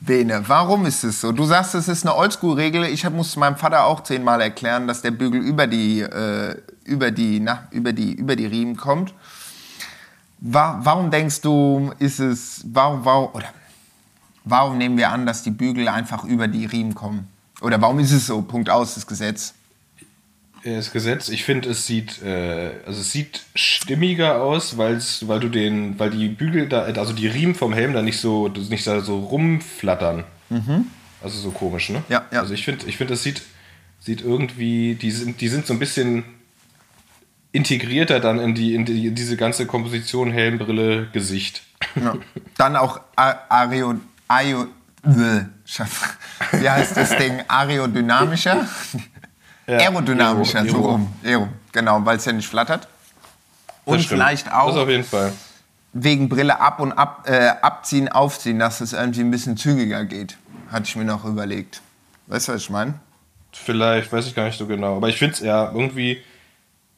Bene, warum ist es so? Du sagst, es ist eine Oldschool-Regel. Ich musste meinem Vater auch zehnmal erklären, dass der Bügel über die, äh, über die, na, über die, über die Riemen kommt. Wa warum denkst du, ist es, warum, warum, oder warum nehmen wir an, dass die Bügel einfach über die Riemen kommen? Oder warum ist es so? Punkt aus, das Gesetz. Das Gesetz, ich finde, es sieht, äh, also es sieht stimmiger aus, weil du den, weil die Bügel da, also die Riemen vom Helm da nicht so, nicht da so rumflattern. Also so komisch, ne? Mhm. Ja, ja. Also ich finde, ich finde, das sieht, sieht irgendwie, die sind, die sind so ein bisschen integrierter dann in die, in die in diese ganze Komposition Helm, Brille, Gesicht. Ja. Dann auch A- Aero, Aero, Bäh, Schaff. wie heißt das Ding? Aerodynamischer? Aerodynamischer, Aero, so rum. Aero, genau, weil es ja nicht flattert. Und Das vielleicht Das auch auf jeden Fall. wegen Brille ab und ab, äh, abziehen, aufziehen, dass es irgendwie ein bisschen zügiger geht. Hatte ich mir noch überlegt. Weißt du, was ich meine? Vielleicht, weiß ich gar nicht so genau. Aber ich finde es ja irgendwie.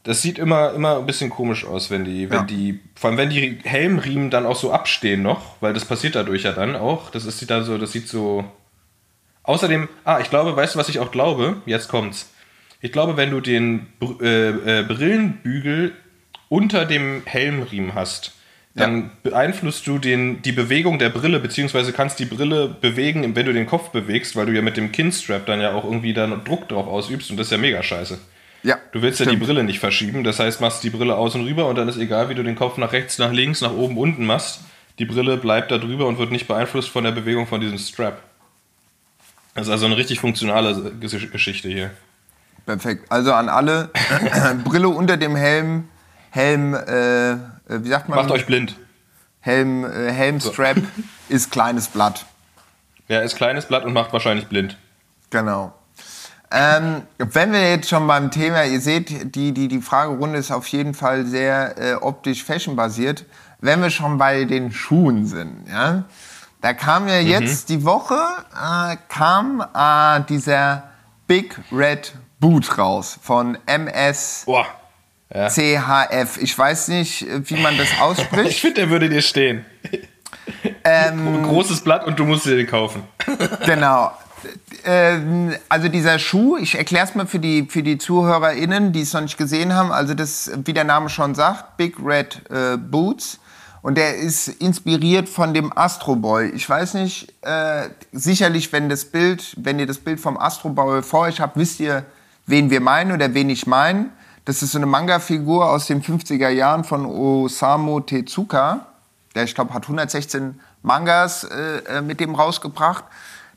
Das sieht immer, immer ein bisschen komisch aus, wenn die, wenn Ja. die, vor allem wenn die Helmriemen dann auch so abstehen noch, weil das passiert dadurch ja dann auch. Das ist dann so, das sieht so. Außerdem, ah, ich glaube, weißt du, was ich auch glaube? Jetzt kommt's. Ich glaube, wenn du den Br- äh, äh, Brillenbügel unter dem Helmriemen hast, dann beeinflusst du den, die Bewegung der Brille, beziehungsweise kannst die Brille bewegen, wenn du den Kopf bewegst, weil du ja mit dem Kinstrap dann ja auch irgendwie dann Druck drauf ausübst und das ist ja mega scheiße. Ja. Du willst ja die stimmt. Brille nicht verschieben, das heißt, machst die Brille außen rüber und dann ist egal, wie du den Kopf nach rechts, nach links, nach oben, unten machst. Die Brille bleibt da drüber und wird nicht beeinflusst von der Bewegung von diesem Strap. Das ist also eine richtig funktionale Ges- Geschichte hier. Perfekt. Also an alle, Brille unter dem Helm, Helm, äh, äh, wie sagt man? Macht euch blind. Helm, äh, Helmstrap ist kleines Blatt. Ja, ist kleines Blatt und macht wahrscheinlich blind. Genau. Ähm, wenn wir jetzt schon beim Thema, ihr seht, die, die, die Fragerunde ist auf jeden Fall sehr äh, optisch fashion-basiert. Wenn wir schon bei den Schuhen sind, ja, da kam ja jetzt die Woche, äh, kam äh, dieser Big Red Boot raus von MS Boah. Ja. CHF. Ich weiß nicht, wie man das Ich ausspricht. finde, der würde dir stehen. Ähm, Ein großes Blatt und du musst dir den kaufen. Genau. Ähm, Also dieser Schuh, ich erkläre es mal für die, für die ZuhörerInnen, die es noch nicht gesehen haben. Also das, wie der Name schon sagt, Big Red äh, Boots. Und der ist inspiriert von dem Astro Boy. Ich weiß nicht, äh, sicherlich, wenn das Bild, wenn ihr das Bild vom Astro Boy vor euch habt, wisst ihr, wen wir meinen oder wen ich meine. Das ist so eine Manga-Figur aus den 50er Jahren von Osamu Tezuka. Der, ich glaube, hat 116 Mangas äh, äh, mit dem rausgebracht.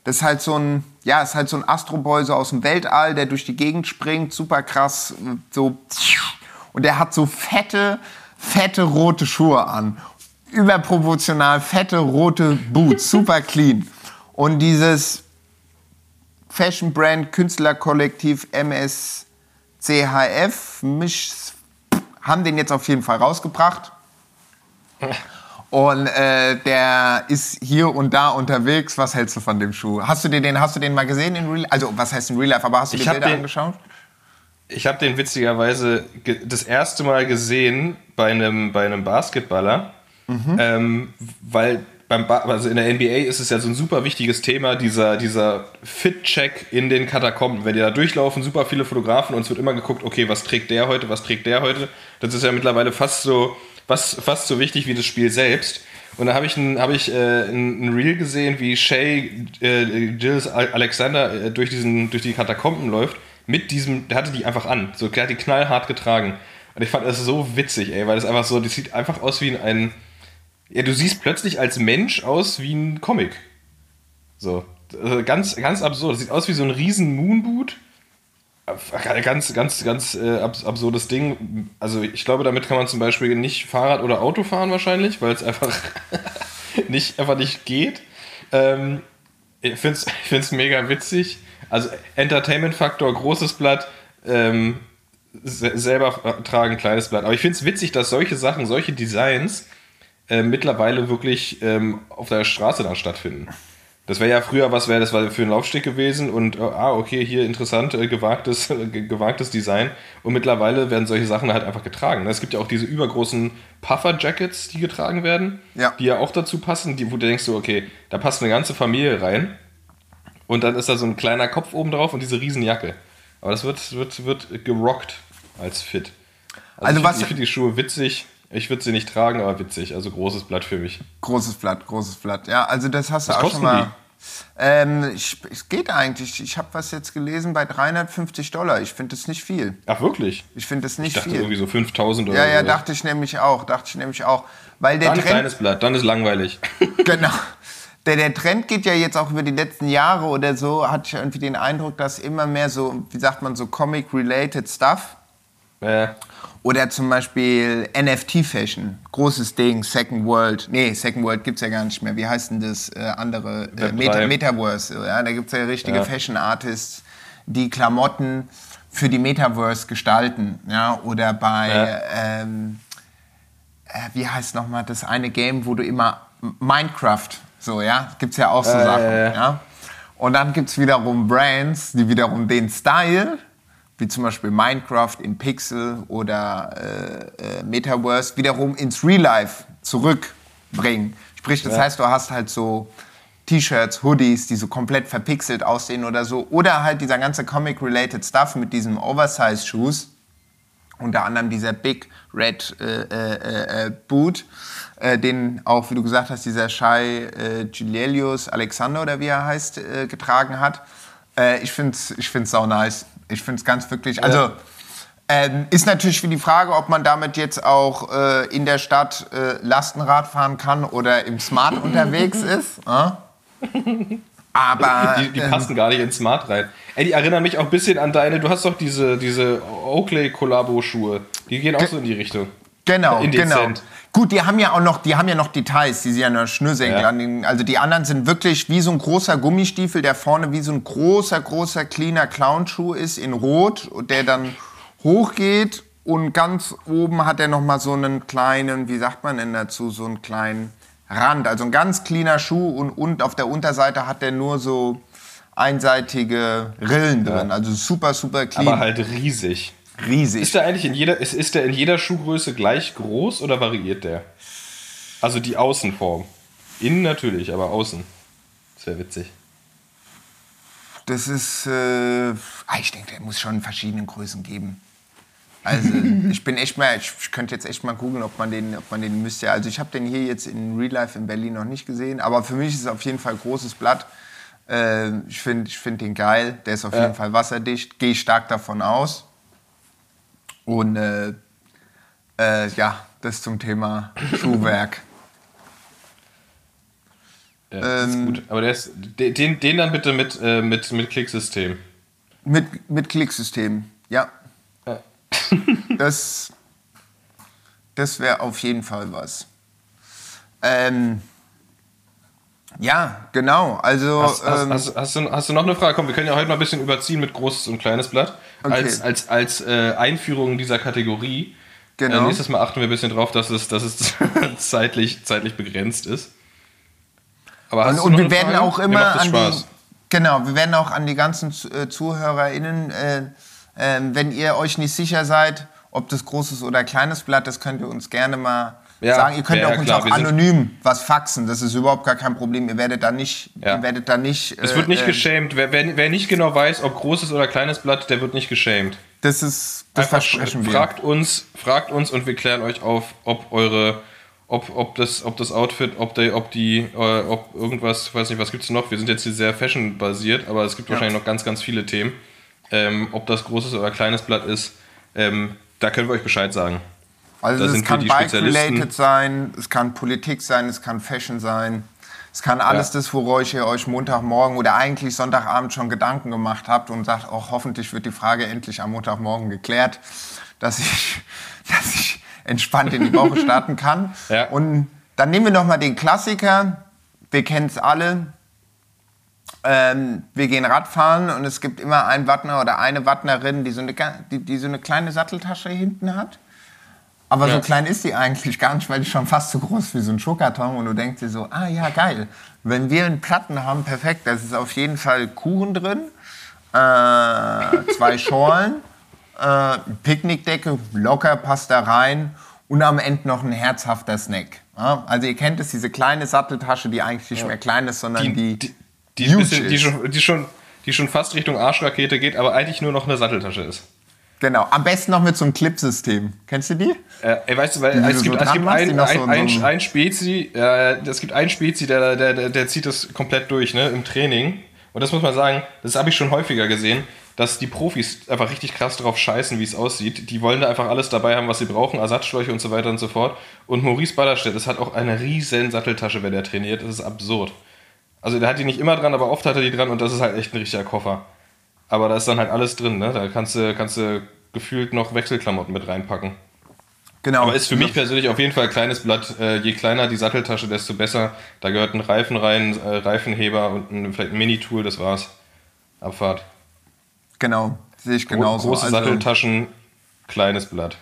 Das ist halt so ein, ja, ist halt so ein Astroboy so aus dem Weltall, der durch die Gegend springt, super krass, so. Und der hat so fette, fette rote Schuhe an. Überproportional fette rote Boots, super clean. Und dieses Fashion Brand Künstlerkollektiv MSCHF haben den jetzt auf jeden Fall rausgebracht. Und äh, der ist hier und da unterwegs. Was hältst du von dem Schuh? Hast du dir den, hast du den mal gesehen in Real Also, was heißt in Real Life? Aber hast du Ich die hab Bilder den- angeschaut? Ich habe den witzigerweise ge- das erste Mal gesehen bei einem, bei einem Basketballer, ähm, weil beim ba also in der NBA ist es ja so ein super wichtiges Thema, dieser, dieser Fit-Check in den Katakomben. Wenn die da durchlaufen, super viele Fotografen und es wird immer geguckt, okay, was trägt der heute, was trägt der heute. Das ist ja mittlerweile fast so, fast, fast so wichtig wie das Spiel selbst. Und da habe ich, ein, hab ich äh, ein, Reel gesehen, wie Shay äh, Gilles Alexander äh, durch, diesen, durch die Katakomben läuft. Mit diesem, der hatte die einfach an. So, der hat die knallhart getragen. Und ich fand das so witzig, ey, weil das einfach so, das sieht einfach aus wie ein. Ja, du siehst plötzlich als Mensch aus wie ein Comic. So. Also ganz, ganz absurd. Das sieht aus wie so ein riesen Moonboot. Ganz, ganz, ganz äh, abs absurdes Ding. Also ich glaube, damit kann man zum Beispiel nicht Fahrrad oder Auto fahren wahrscheinlich, weil es einfach nicht, einfach nicht geht. Ähm, ich finde es mega witzig. Also Entertainment-Faktor, großes Blatt, ähm, se selber tragen, kleines Blatt. Aber ich finde es witzig, dass solche Sachen, solche Designs äh, mittlerweile wirklich ähm, auf der Straße dann stattfinden. Das wäre ja früher, was wäre das war für ein Laufsteg gewesen und äh, ah, okay, hier interessant, äh, gewagtes, ge- gewagtes Design. Und mittlerweile werden solche Sachen halt einfach getragen. Es gibt ja auch diese übergroßen Puffer-Jackets, die getragen werden, Ja. die ja auch dazu passen, die, wo du denkst, so, okay, da passt eine ganze Familie rein. Und dann ist da so ein kleiner Kopf oben drauf und diese Riesenjacke. Aber das wird, wird, wird gerockt als Fit. Also, Also ich, was- ich finde die Schuhe witzig. Ich würde sie nicht tragen, aber witzig. Also großes Blatt für mich. Großes Blatt, großes Blatt. Ja, also das hast du Was auch kosten schon mal. Ähm, ich, es geht eigentlich. Ich habe was jetzt gelesen bei 350 Dollar. Ich finde das nicht viel. Ach, wirklich? Ich finde das Ich nicht dachte viel. irgendwie so 5000 oder Ja, ja, so. dachte ich nämlich auch. Dachte ich nämlich auch. Weil der Dann ein Trend, kleines Blatt, dann ist langweilig. genau. Der, der Trend geht ja jetzt auch über die letzten Jahre oder so, hatte ich irgendwie den Eindruck, dass immer mehr so, wie sagt man, so Comic-related Stuff äh, oder zum Beispiel NFT-Fashion, großes Ding, Second World. Nee, Second World gibt's ja gar nicht mehr. Wie heißt denn das äh, andere? Äh, Meta. Metaverse. Ja, da gibt's ja richtige Ja. Fashion-Artists, die Klamotten für die Metaverse gestalten. Ja, oder bei, Ja. ähm, äh, wie heißt nochmal das eine Game, wo du immer Minecraft, so, ja, gibt's ja auch so Sachen. ja, ja. Ja? Und dann gibt's wiederum Brands, die wiederum den Style, wie zum Beispiel Minecraft in Pixel oder äh, äh, Metaverse, wiederum ins Real Life zurückbringen. Sprich, das Ja. heißt, du hast halt so T-Shirts, Hoodies, die so komplett verpixelt aussehen oder so. Oder halt dieser ganze Comic-related Stuff mit diesen Oversize-Shoes unter anderem dieser Big Red äh, äh, äh, Boot, äh, den auch, wie du gesagt hast, dieser Shai äh, Gilelius Alexander oder wie er heißt, äh, getragen hat. Äh, ich finde es ich find's sau nice. Ich finde es ganz wirklich, also ähm, ist natürlich für die Frage, ob man damit jetzt auch äh, in der Stadt äh, Lastenrad fahren kann oder im Smart unterwegs ist. Äh? Aber Die, die ähm, passen gar nicht ins Smart rein. Ey, die erinnern mich auch ein bisschen an deine, du hast doch diese, diese Oakley-Kollabo-Schuhe. Die gehen auch so in die Richtung. Genau, genau. Gut, die haben ja auch noch, die haben ja noch Details, die sie ja noch Schnürsenkel Ja. an den, also die anderen sind wirklich wie so ein großer Gummistiefel, der vorne wie so ein großer, großer, cleaner Clownschuh ist in Rot der dann hochgeht und ganz oben hat er noch mal so einen kleinen, wie sagt man denn dazu, so einen kleinen Rand, also ein ganz cleaner Schuh und, und auf der Unterseite hat er nur so einseitige Rillen drin, also super, super clean, Aber halt riesig. Riesig. Ist der eigentlich in jeder, ist, ist der in jeder Schuhgröße gleich groß oder variiert der? Also die Außenform. Innen natürlich, aber außen. Das wäre witzig. Das ist, äh, ah, ich denke, der muss schon in verschiedenen Größen geben. Also ich bin echt mal, ich, könnte jetzt echt mal googeln, ob man den, ob man den müsste. Also ich habe den hier jetzt in Real Life in Berlin noch nicht gesehen, aber für mich ist es auf jeden Fall großes Blatt. Äh, ich finde ich find den geil, der ist auf Ja. jeden Fall wasserdicht, gehe stark davon aus. Und äh, äh, ja, das zum Thema Schuhwerk. Ja, das ist Ähm, gut. Aber der ist, den- den, den dann bitte mit, äh, mit, mit Klicksystem. Mit, mit Klicksystem, ja. Ja. Das, das wäre auf jeden Fall was. Ähm, ja, genau. Also, Hast, ähm, hast, hast, du, hast du noch eine Frage? Komm, wir können ja heute noch ein bisschen überziehen mit großes und kleines Blatt. Okay. Als, als, als äh, Einführung dieser Kategorie. Genau. Äh, nächstes Mal achten wir ein bisschen drauf, dass es, dass es zeitlich, zeitlich begrenzt ist. Aber und, hast du und noch wir eine werden Frage? auch immer an Spaß. die, genau, wir werden auch an die ganzen äh, ZuhörerInnen, äh, ähm, wenn ihr euch nicht sicher seid, ob das großes oder kleines Blatt, das könnt ihr uns gerne mal Ja, sagen. Ihr könnt ja, auch ja, uns klar, auch anonym was faxen. Das ist überhaupt gar kein Problem. Ihr werdet da nicht, Ja. ihr werdet da nicht. Es wird nicht äh, geschämt. Wer, wer, wer nicht genau weiß, ob großes oder kleines Blatt, der wird nicht geschämt. Das ist, das Einfach versprechen wir. fragt uns, fragt uns und wir klären euch auf, ob eure, ob, ob das, ob das Outfit, ob die, ob die, äh, ob irgendwas, ich weiß nicht, was gibt's noch? Wir sind jetzt hier sehr fashion-basiert, aber es gibt wahrscheinlich noch ganz, ganz viele Themen. Ähm, ob das großes oder kleines Blatt ist, ähm, da können wir euch Bescheid sagen. Also es kann. Bike-related sein, es kann Politik sein, es kann Fashion sein. Es kann alles Ja. das, worauf ihr euch Montagmorgen oder eigentlich Sonntagabend schon Gedanken gemacht habt und sagt, auch hoffentlich wird die Frage endlich am Montagmorgen geklärt, dass ich, dass ich entspannt in die Woche starten kann. Ja. Und dann nehmen wir noch mal den Klassiker. Wir kennen es alle. Ähm, wir gehen Radfahren und es gibt immer einen Wattner oder eine Wattnerin, die so eine, die, die so eine kleine Satteltasche hinten hat. Aber Ja. so klein ist die eigentlich gar nicht, weil die schon fast so groß ist wie so ein Schuhkarton. Und du denkst dir so, ah ja, geil. Wenn wir einen Platten haben, perfekt. Da ist auf jeden Fall Kuchen drin, äh, zwei Schorlen, äh, eine Picknickdecke, locker passt da rein und am Ende noch ein herzhafter Snack. Ja, also ihr kennt es, diese kleine Satteltasche, die eigentlich nicht mehr klein ist, sondern die, die, die, huge bisschen, die, schon, die, schon, die schon fast Richtung Arschrakete geht, aber eigentlich nur noch eine Satteltasche ist. Genau, am besten noch mit so einem Clipsystem. Kennst du die? Äh, ey, weißt du, weil Die es so gibt, es dran gibt ein, so ein, in ein, so einem- ein Spezi, äh, es gibt einen Spezi, der, der, der, der zieht das komplett durch, ne, im Training. Und das muss man sagen, das habe ich schon häufiger gesehen, dass die Profis einfach richtig krass drauf scheißen, wie es aussieht. Die wollen da einfach alles dabei haben, was sie brauchen, Ersatzschläuche und so weiter und so fort. Und Maurice Ballerstedt, das hat auch eine riesen Satteltasche, wenn der trainiert. Das ist absurd. Also der hat die nicht immer dran, aber oft hat er die dran und das ist halt echt ein richtiger Koffer. Aber da ist dann halt alles drin, ne? Da kannst du, kannst du gefühlt noch Wechselklamotten mit reinpacken. Genau. Aber ist für mich persönlich auf jeden Fall ein kleines Blatt. Äh, je kleiner die Satteltasche, desto besser. Da gehört ein Reifen rein, äh, Reifenheber und ein, vielleicht ein Mini-Tool, das war's. Abfahrt. Genau, sehe ich genauso. Große Also- Satteltaschen, kleines Blatt.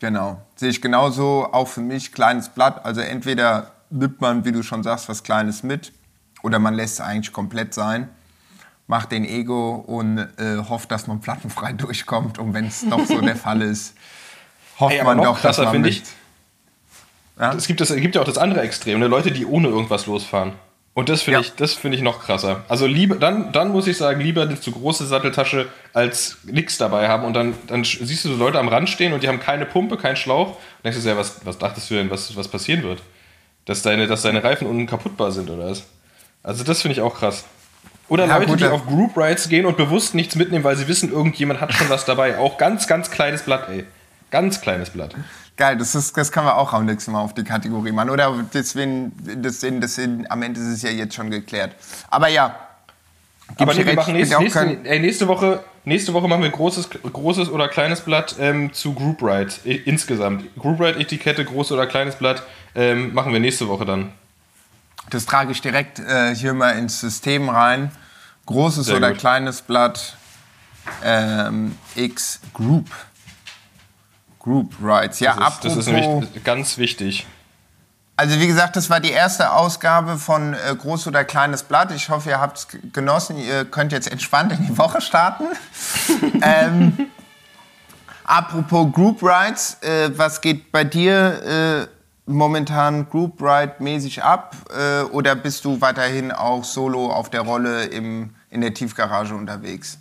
Genau, sehe ich genauso. Auch für mich kleines Blatt. Also entweder nimmt man, wie du schon sagst, was Kleines mit oder man lässt es eigentlich komplett sein, macht den Ego und äh, hofft, dass man plattenfrei durchkommt. Und wenn es doch so der Fall ist, hofft Ey, aber man doch, dass man mit, ich, Ja? es gibt, das, es gibt ja auch das andere Extrem, ne? Leute, die ohne irgendwas losfahren. Und das finde Ja. ich, das finde ich noch krasser. Also lieber, dann, dann muss ich sagen, lieber eine zu große Satteltasche als nix dabei haben und dann, dann siehst du so Leute am Rand stehen und die haben keine Pumpe, keinen Schlauch. Und denkst du dir, ja, was, was dachtest du denn, was, was passieren wird? Dass deine, dass deine Reifen unten kaputtbar sind oder was? Also das finde ich auch krass. Oder Ja, Leute, gut, die auf Group Rides gehen und bewusst nichts mitnehmen, weil sie wissen, irgendjemand hat schon was dabei. Auch ganz, ganz kleines Blatt, ey. Ganz kleines Blatt. Geil, das, ist, das können wir auch am nächsten Mal auf die Kategorie machen. Oder deswegen, deswegen, deswegen, am Ende ist es ja jetzt schon geklärt. Aber ja. Aber nee, wir machen bin nächste, ey, nächste, Woche, nächste Woche machen wir großes, großes oder kleines Blatt ähm, zu Group Ride insgesamt. Group Ride Etikette, großes oder kleines Blatt ähm, machen wir nächste Woche dann. Das trage ich direkt äh, hier mal ins System rein. Großes Sehr oder gut. kleines Blatt ähm, X Group. Group Rights. Ja, Das ist, das ist nämlich ganz wichtig. Also wie gesagt, das war die erste Ausgabe von äh, Groß oder Kleines Blatt. Ich hoffe, ihr habt es genossen. Ihr könnt jetzt entspannt in die Woche starten. ähm, apropos Group Rides, äh, was geht bei dir äh, momentan Group Ride mäßig ab? Äh, oder bist du weiterhin auch solo auf der Rolle im, in der Tiefgarage unterwegs?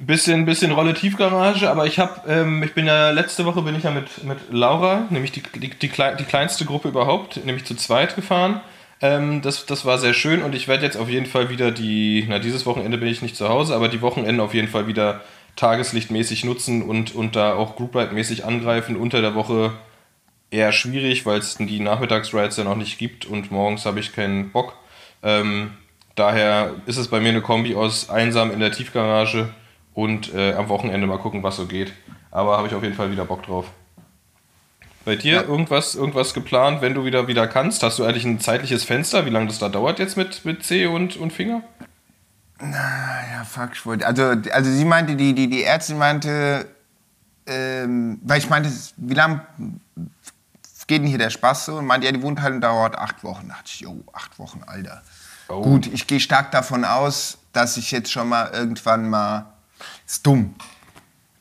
Bisschen, bisschen Rolle Tiefgarage, aber ich habe, ähm, ich bin ja letzte Woche bin ich ja mit, mit Laura, nämlich die, die, die, klei- die kleinste Gruppe überhaupt, nämlich zu zweit gefahren. Ähm, das, das war sehr schön und ich werde jetzt auf jeden Fall wieder die, na dieses Wochenende bin ich nicht zu Hause, aber die Wochenende auf jeden Fall wieder tageslichtmäßig nutzen und, und da auch Groupride-mäßig angreifen. Unter der Woche eher schwierig, weil es die Nachmittagsrides ja noch nicht gibt und morgens habe ich keinen Bock. Ähm, daher ist es bei mir eine Kombi aus einsam in der Tiefgarage und äh, am Wochenende mal gucken, was so geht. Aber habe ich auf jeden Fall wieder Bock drauf. Bei dir irgendwas, irgendwas geplant, wenn du wieder wieder kannst? Hast du eigentlich ein zeitliches Fenster, wie lange das da dauert jetzt mit, mit C und, und Finger? Ja, fuck, ich wollte. Also, also sie meinte, die, die, die Ärztin meinte, ähm, weil ich meinte, wie lange geht denn hier der Spaß so? Und meinte, ja, die Wundheilung dauert acht Wochen. Da dachte ich, jo, acht Wochen, Alter. Oh. Gut, ich gehe stark davon aus, dass ich jetzt schon mal irgendwann mal. Ist dumm.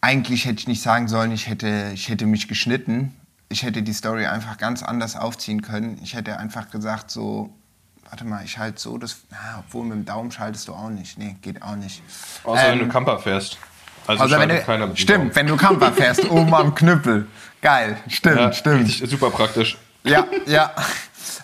Eigentlich hätte ich nicht sagen sollen, ich hätte, ich hätte mich geschnitten. Ich hätte die Story einfach ganz anders aufziehen können. Ich hätte einfach gesagt, so, warte mal, ich halte so das. Na, obwohl mit dem Daumen schaltest du auch nicht. Nee, geht auch nicht. Außer wenn Ähm, du Camper fährst. Also also wenn du, stimmt, wenn du Camper fährst, oben am Knüppel. Geil, stimmt, Ja, stimmt. Super praktisch. Ja, ja.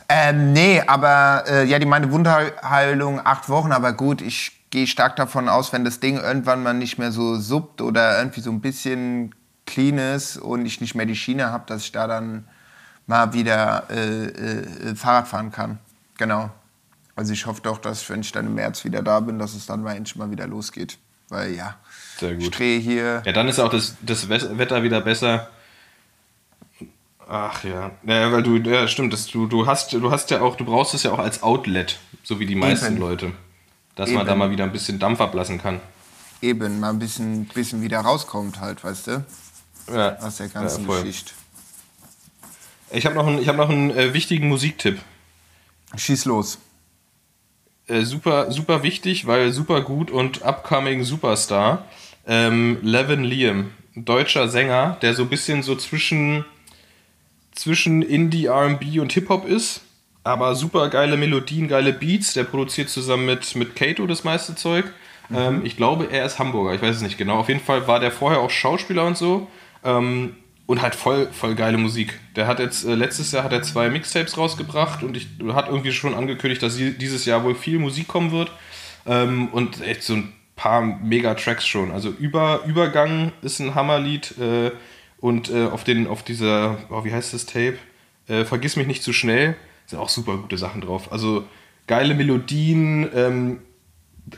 Ähm, nee, aber äh, ja, die meinte Wundheilung acht Wochen, aber gut, ich gehe stark davon aus, wenn das Ding irgendwann mal nicht mehr so suppt oder irgendwie so ein bisschen clean ist und ich nicht mehr die Schiene habe, dass ich da dann mal wieder äh, äh, Fahrrad fahren kann. Genau. Also ich hoffe doch, dass wenn ich dann im März wieder da bin, dass es dann mal endlich mal wieder losgeht. Weil ja, Sehr ich gut. drehe hier. Ja, dann ist auch das, das Wetter wieder besser. Ach ja. Ja, weil du, ja, stimmt, das, du, du hast, du hast ja auch, du brauchst es ja auch als Outlet, so wie die meisten Eben. Leute. Dass man Eben. da mal wieder ein bisschen Dampf ablassen kann. eben mal ein bisschen, bisschen wieder rauskommt halt, weißt du, Ja, aus der ganzen ja, voll. Geschichte. Ich habe noch einen, ich hab noch einen äh, wichtigen Musiktipp. Schieß los. Äh, super, super wichtig, weil super gut und upcoming Superstar. Ähm, Levin Liam, deutscher Sänger, der so ein bisschen so zwischen, zwischen Indie, RB und Hip-Hop ist, aber super geile Melodien, geile Beats. Der produziert zusammen mit, mit Kato das meiste Zeug. Ähm, ich glaube, er ist Hamburger, ich weiß es nicht genau. Auf jeden Fall war der vorher auch Schauspieler und so. Ähm, und halt voll, voll geile Musik. Der hat jetzt, äh, letztes Jahr hat er zwei Mixtapes rausgebracht und ich, hat irgendwie schon angekündigt, dass dieses Jahr wohl viel Musik kommen wird. Ähm, und echt so ein paar Mega-Tracks schon. Also Über, Übergang ist ein Hammerlied äh, und äh, auf, den, auf dieser, oh, wie heißt das Tape? Äh, Vergiss mich nicht zu schnell. Sind auch super gute Sachen drauf. Also geile Melodien, ähm,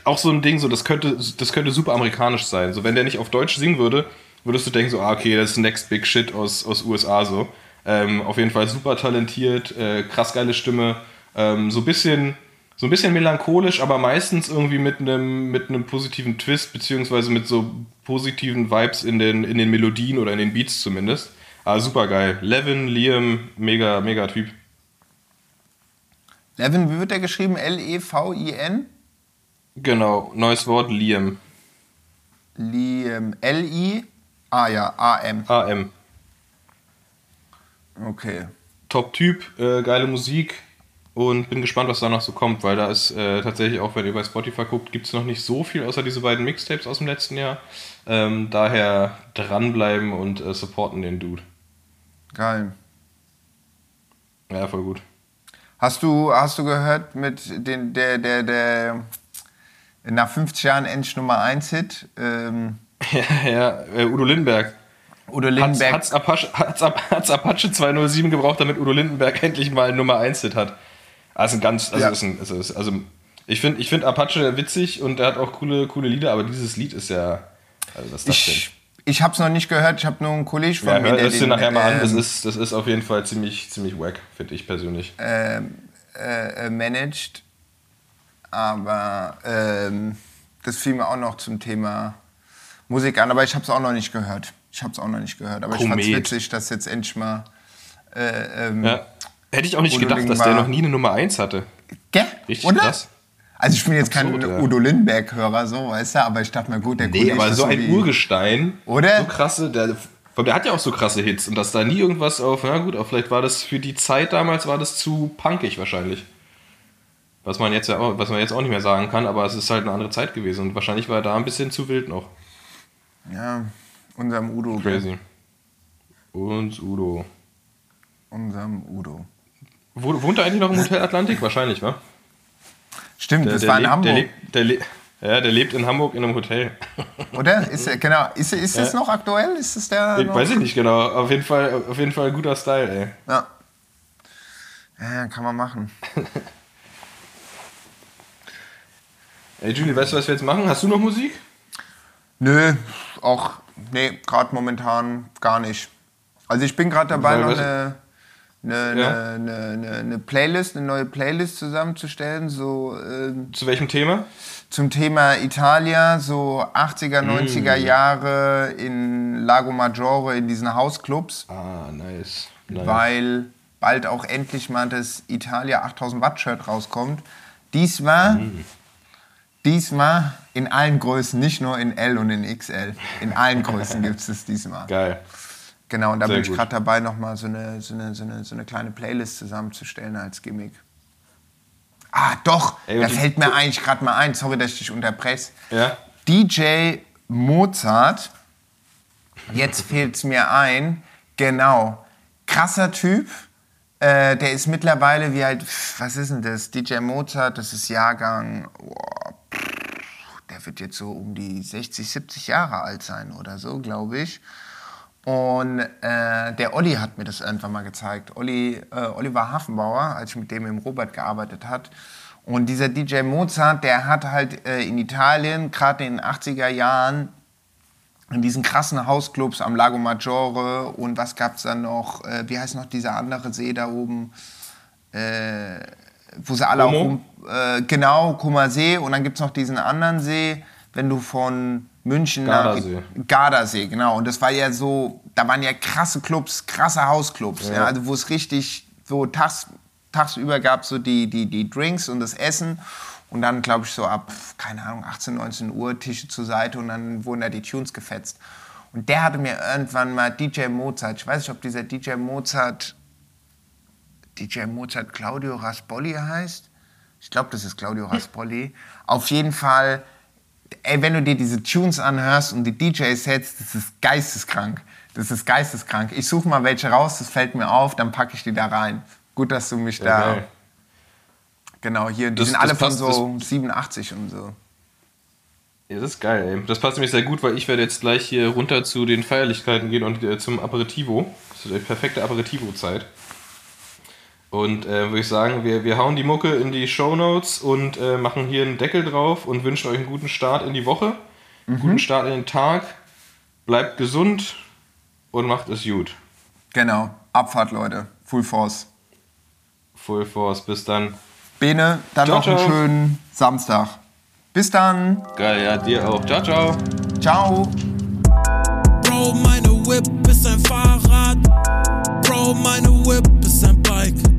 auch so ein Ding, so das könnte, das könnte super amerikanisch sein. So, wenn der nicht auf Deutsch singen würde, würdest du denken, so, ah, okay, das ist Next Big Shit aus, aus USA so. Ähm, auf jeden Fall super talentiert, äh, krass geile Stimme, ähm, so ein bisschen, so ein bisschen melancholisch, aber meistens irgendwie mit einem mit einem positiven Twist, beziehungsweise mit so positiven Vibes in den, in den Melodien oder in den Beats zumindest. Aber super geil. Levin, Liam, mega, mega Typ. Levin, wie wird der geschrieben? E L-E-V-I-N? Genau, neues Wort, Liam. Liam. L-I? Ah ja, A-M. AM. Okay. Top-Typ, äh, geile Musik und bin gespannt, was danach so kommt, weil da ist äh, tatsächlich auch, wenn ihr bei Spotify guckt, gibt es noch nicht so viel außer diese beiden Mixtapes aus dem letzten Jahr. Ähm, daher dranbleiben und äh, supporten den Dude. Geil. Ja, voll gut. Hast du, hast du gehört mit den, der, der, der nach 50 Jahren endlich Nummer 1 Hit? Ähm, ja, ja äh, Udo Lindenberg. Udo Lindenberg. hat's, Apache, hat's, Ap- hat's Apache 207 gebraucht, damit Udo Lindenberg endlich mal einen Nummer 1 Hit hat. Also ganz, also, Ja. ist ein, also, ist, also ich finde ich find Apache witzig und er hat auch coole, coole Lieder, aber dieses Lied ist ja, also was ist das denn? Ich, ich habe es noch nicht gehört. Ich habe nur einen Kollegen von Ja, mir, hör der das dir nachher mal an. Das ähm, ist, das ist auf jeden Fall ziemlich, ziemlich wack, finde ich persönlich. äh, äh, managt. Aber ähm, das fiel mir auch noch zum Thema Musik an. Aber ich habe es auch noch nicht gehört. Ich habe es auch noch nicht gehört. Aber ich fand es Komet. witzig, dass jetzt endlich mal. Äh, ähm, Ja. Hätte ich auch nicht Udo gedacht, dass der Lindenberg. noch nie eine Nummer 1 hatte. Gell? Richtig Oder? krass. Also ich bin jetzt Absurd, kein ja. Udo Lindenberg-Hörer, so, weißt du, aber ich dachte mir, gut, der Nee, aber ist so ein Urgestein. Oder? So krasse, der, der hat ja auch so krasse Hits und dass da nie irgendwas auf, na gut, auch vielleicht war das für die Zeit damals, war das zu punkig wahrscheinlich. Was man jetzt ja auch, was man jetzt auch nicht mehr sagen kann, aber es ist halt eine andere Zeit gewesen und wahrscheinlich war er da ein bisschen zu wild noch. Ja, unserem Udo. Crazy. Und Udo. Unserem Udo. Wo, wohnt er eigentlich noch im Hotel Atlantik? Wahrscheinlich, wa? Stimmt, Der, das der war in lebt, Hamburg, Der lebt, der le ja, der lebt in Hamburg in einem Hotel. oder? Ist, er- genau. Ist, ist das noch aktuell? Ist das der Ich weiß ich nicht genau. Auf jeden Fall, auf jeden Fall guter Style, ey. Ja. Ja, kann man machen. Ey, Julie, weißt du, was wir jetzt machen? Hast du noch Musik? Nö, auch, nee, gerade momentan gar nicht. Also ich bin gerade dabei, Weil noch eine, eine, Ja? eine, eine, eine Playlist, eine neue Playlist zusammenzustellen, so ähm, Zu welchem Thema? zum Thema Italia, so 80er, Mm. 90er Jahre in Lago Maggiore, in diesen Hausclubs, Ah, nice. nice. weil bald auch endlich mal das Italia 8000 Watt Shirt rauskommt. Diesmal, Mm. diesmal in allen Größen, nicht nur in L und in XL. In allen Größen gibt es das diesmal. Geil. Genau, und da Sehr bin ich gerade dabei, nochmal so eine, so, eine, so, eine, so eine kleine Playlist zusammenzustellen als Gimmick. Ah, doch, Ey, da fällt mir eigentlich gerade mal ein, sorry, dass ich dich unterbreche. Ja? DJ Mozart, jetzt fällt es mir ein, genau, krasser Typ. Äh, der ist mittlerweile wie alt, was ist denn das? DJ Mozart, das ist Jahrgang, boah, pff, der wird jetzt so um die 60, 70 Jahre alt sein oder so, glaube ich. Und äh, der Olli hat mir das irgendwann mal gezeigt. Olli, äh, Oliver Hafenbauer, als ich mit dem im Robert gearbeitet hat. Und dieser DJ Mozart, der hat halt äh, in Italien, gerade in den 80er Jahren, in diesen krassen Hausclubs am Lago Maggiore und was gab's dann noch, äh, wie heißt noch dieser andere See da oben, äh, wo sie alle Como? auch äh, genau, Kummer See und dann gibt's noch diesen anderen See, wenn du von München Gardasee. nach Gardasee, genau. Und das war ja so, da waren ja krasse Clubs, krasse Hausclubs, ja. also wo es richtig, so tags, tagsüber gab so die, die, die Drinks und das Essen und dann, glaube ich, so ab, keine Ahnung, 18, 19 Uhr Tische zur Seite und dann wurden da die Tunes gefetzt. Und der hatte mir irgendwann mal DJ Mozart, ich weiß nicht, ob dieser DJ Mozart, DJ Mozart Claudio Raspolli heißt. Ich glaube, das ist Claudio Raspolli. Auf jeden Fall, ey, wenn du dir diese Tunes anhörst und die DJ-Sets, das ist geisteskrank. Das ist geisteskrank. Ich suche mal welche raus, das fällt mir auf, dann packe ich die da rein. Gut, dass du mich da. Genau, hier, die Das- sind alle von passt, so 87 und so. Ja, das ist geil, ey. Das passt nämlich sehr gut, weil ich werde jetzt gleich hier runter zu den Feierlichkeiten gehen und äh, zum Aperitivo. Das ist die perfekte Aperitivo-Zeit. Und äh, würde ich sagen, wir, wir hauen die Mucke in die Show Notes und äh, machen hier einen Deckel drauf und wünschen euch einen guten Start in die Woche, einen mhm. guten Start in den Tag. Bleibt gesund und macht es gut. Genau. Abfahrt, Leute. Full Force. Full Force. Bis dann. Bene, dann ciao, noch ciao. einen schönen Samstag. Bis dann. Geil, ja, dir auch. Ciao, ciao. Ciao. Bro, meine Whip ist ein Fahrrad. Bro, meine Whip ist ein Bike.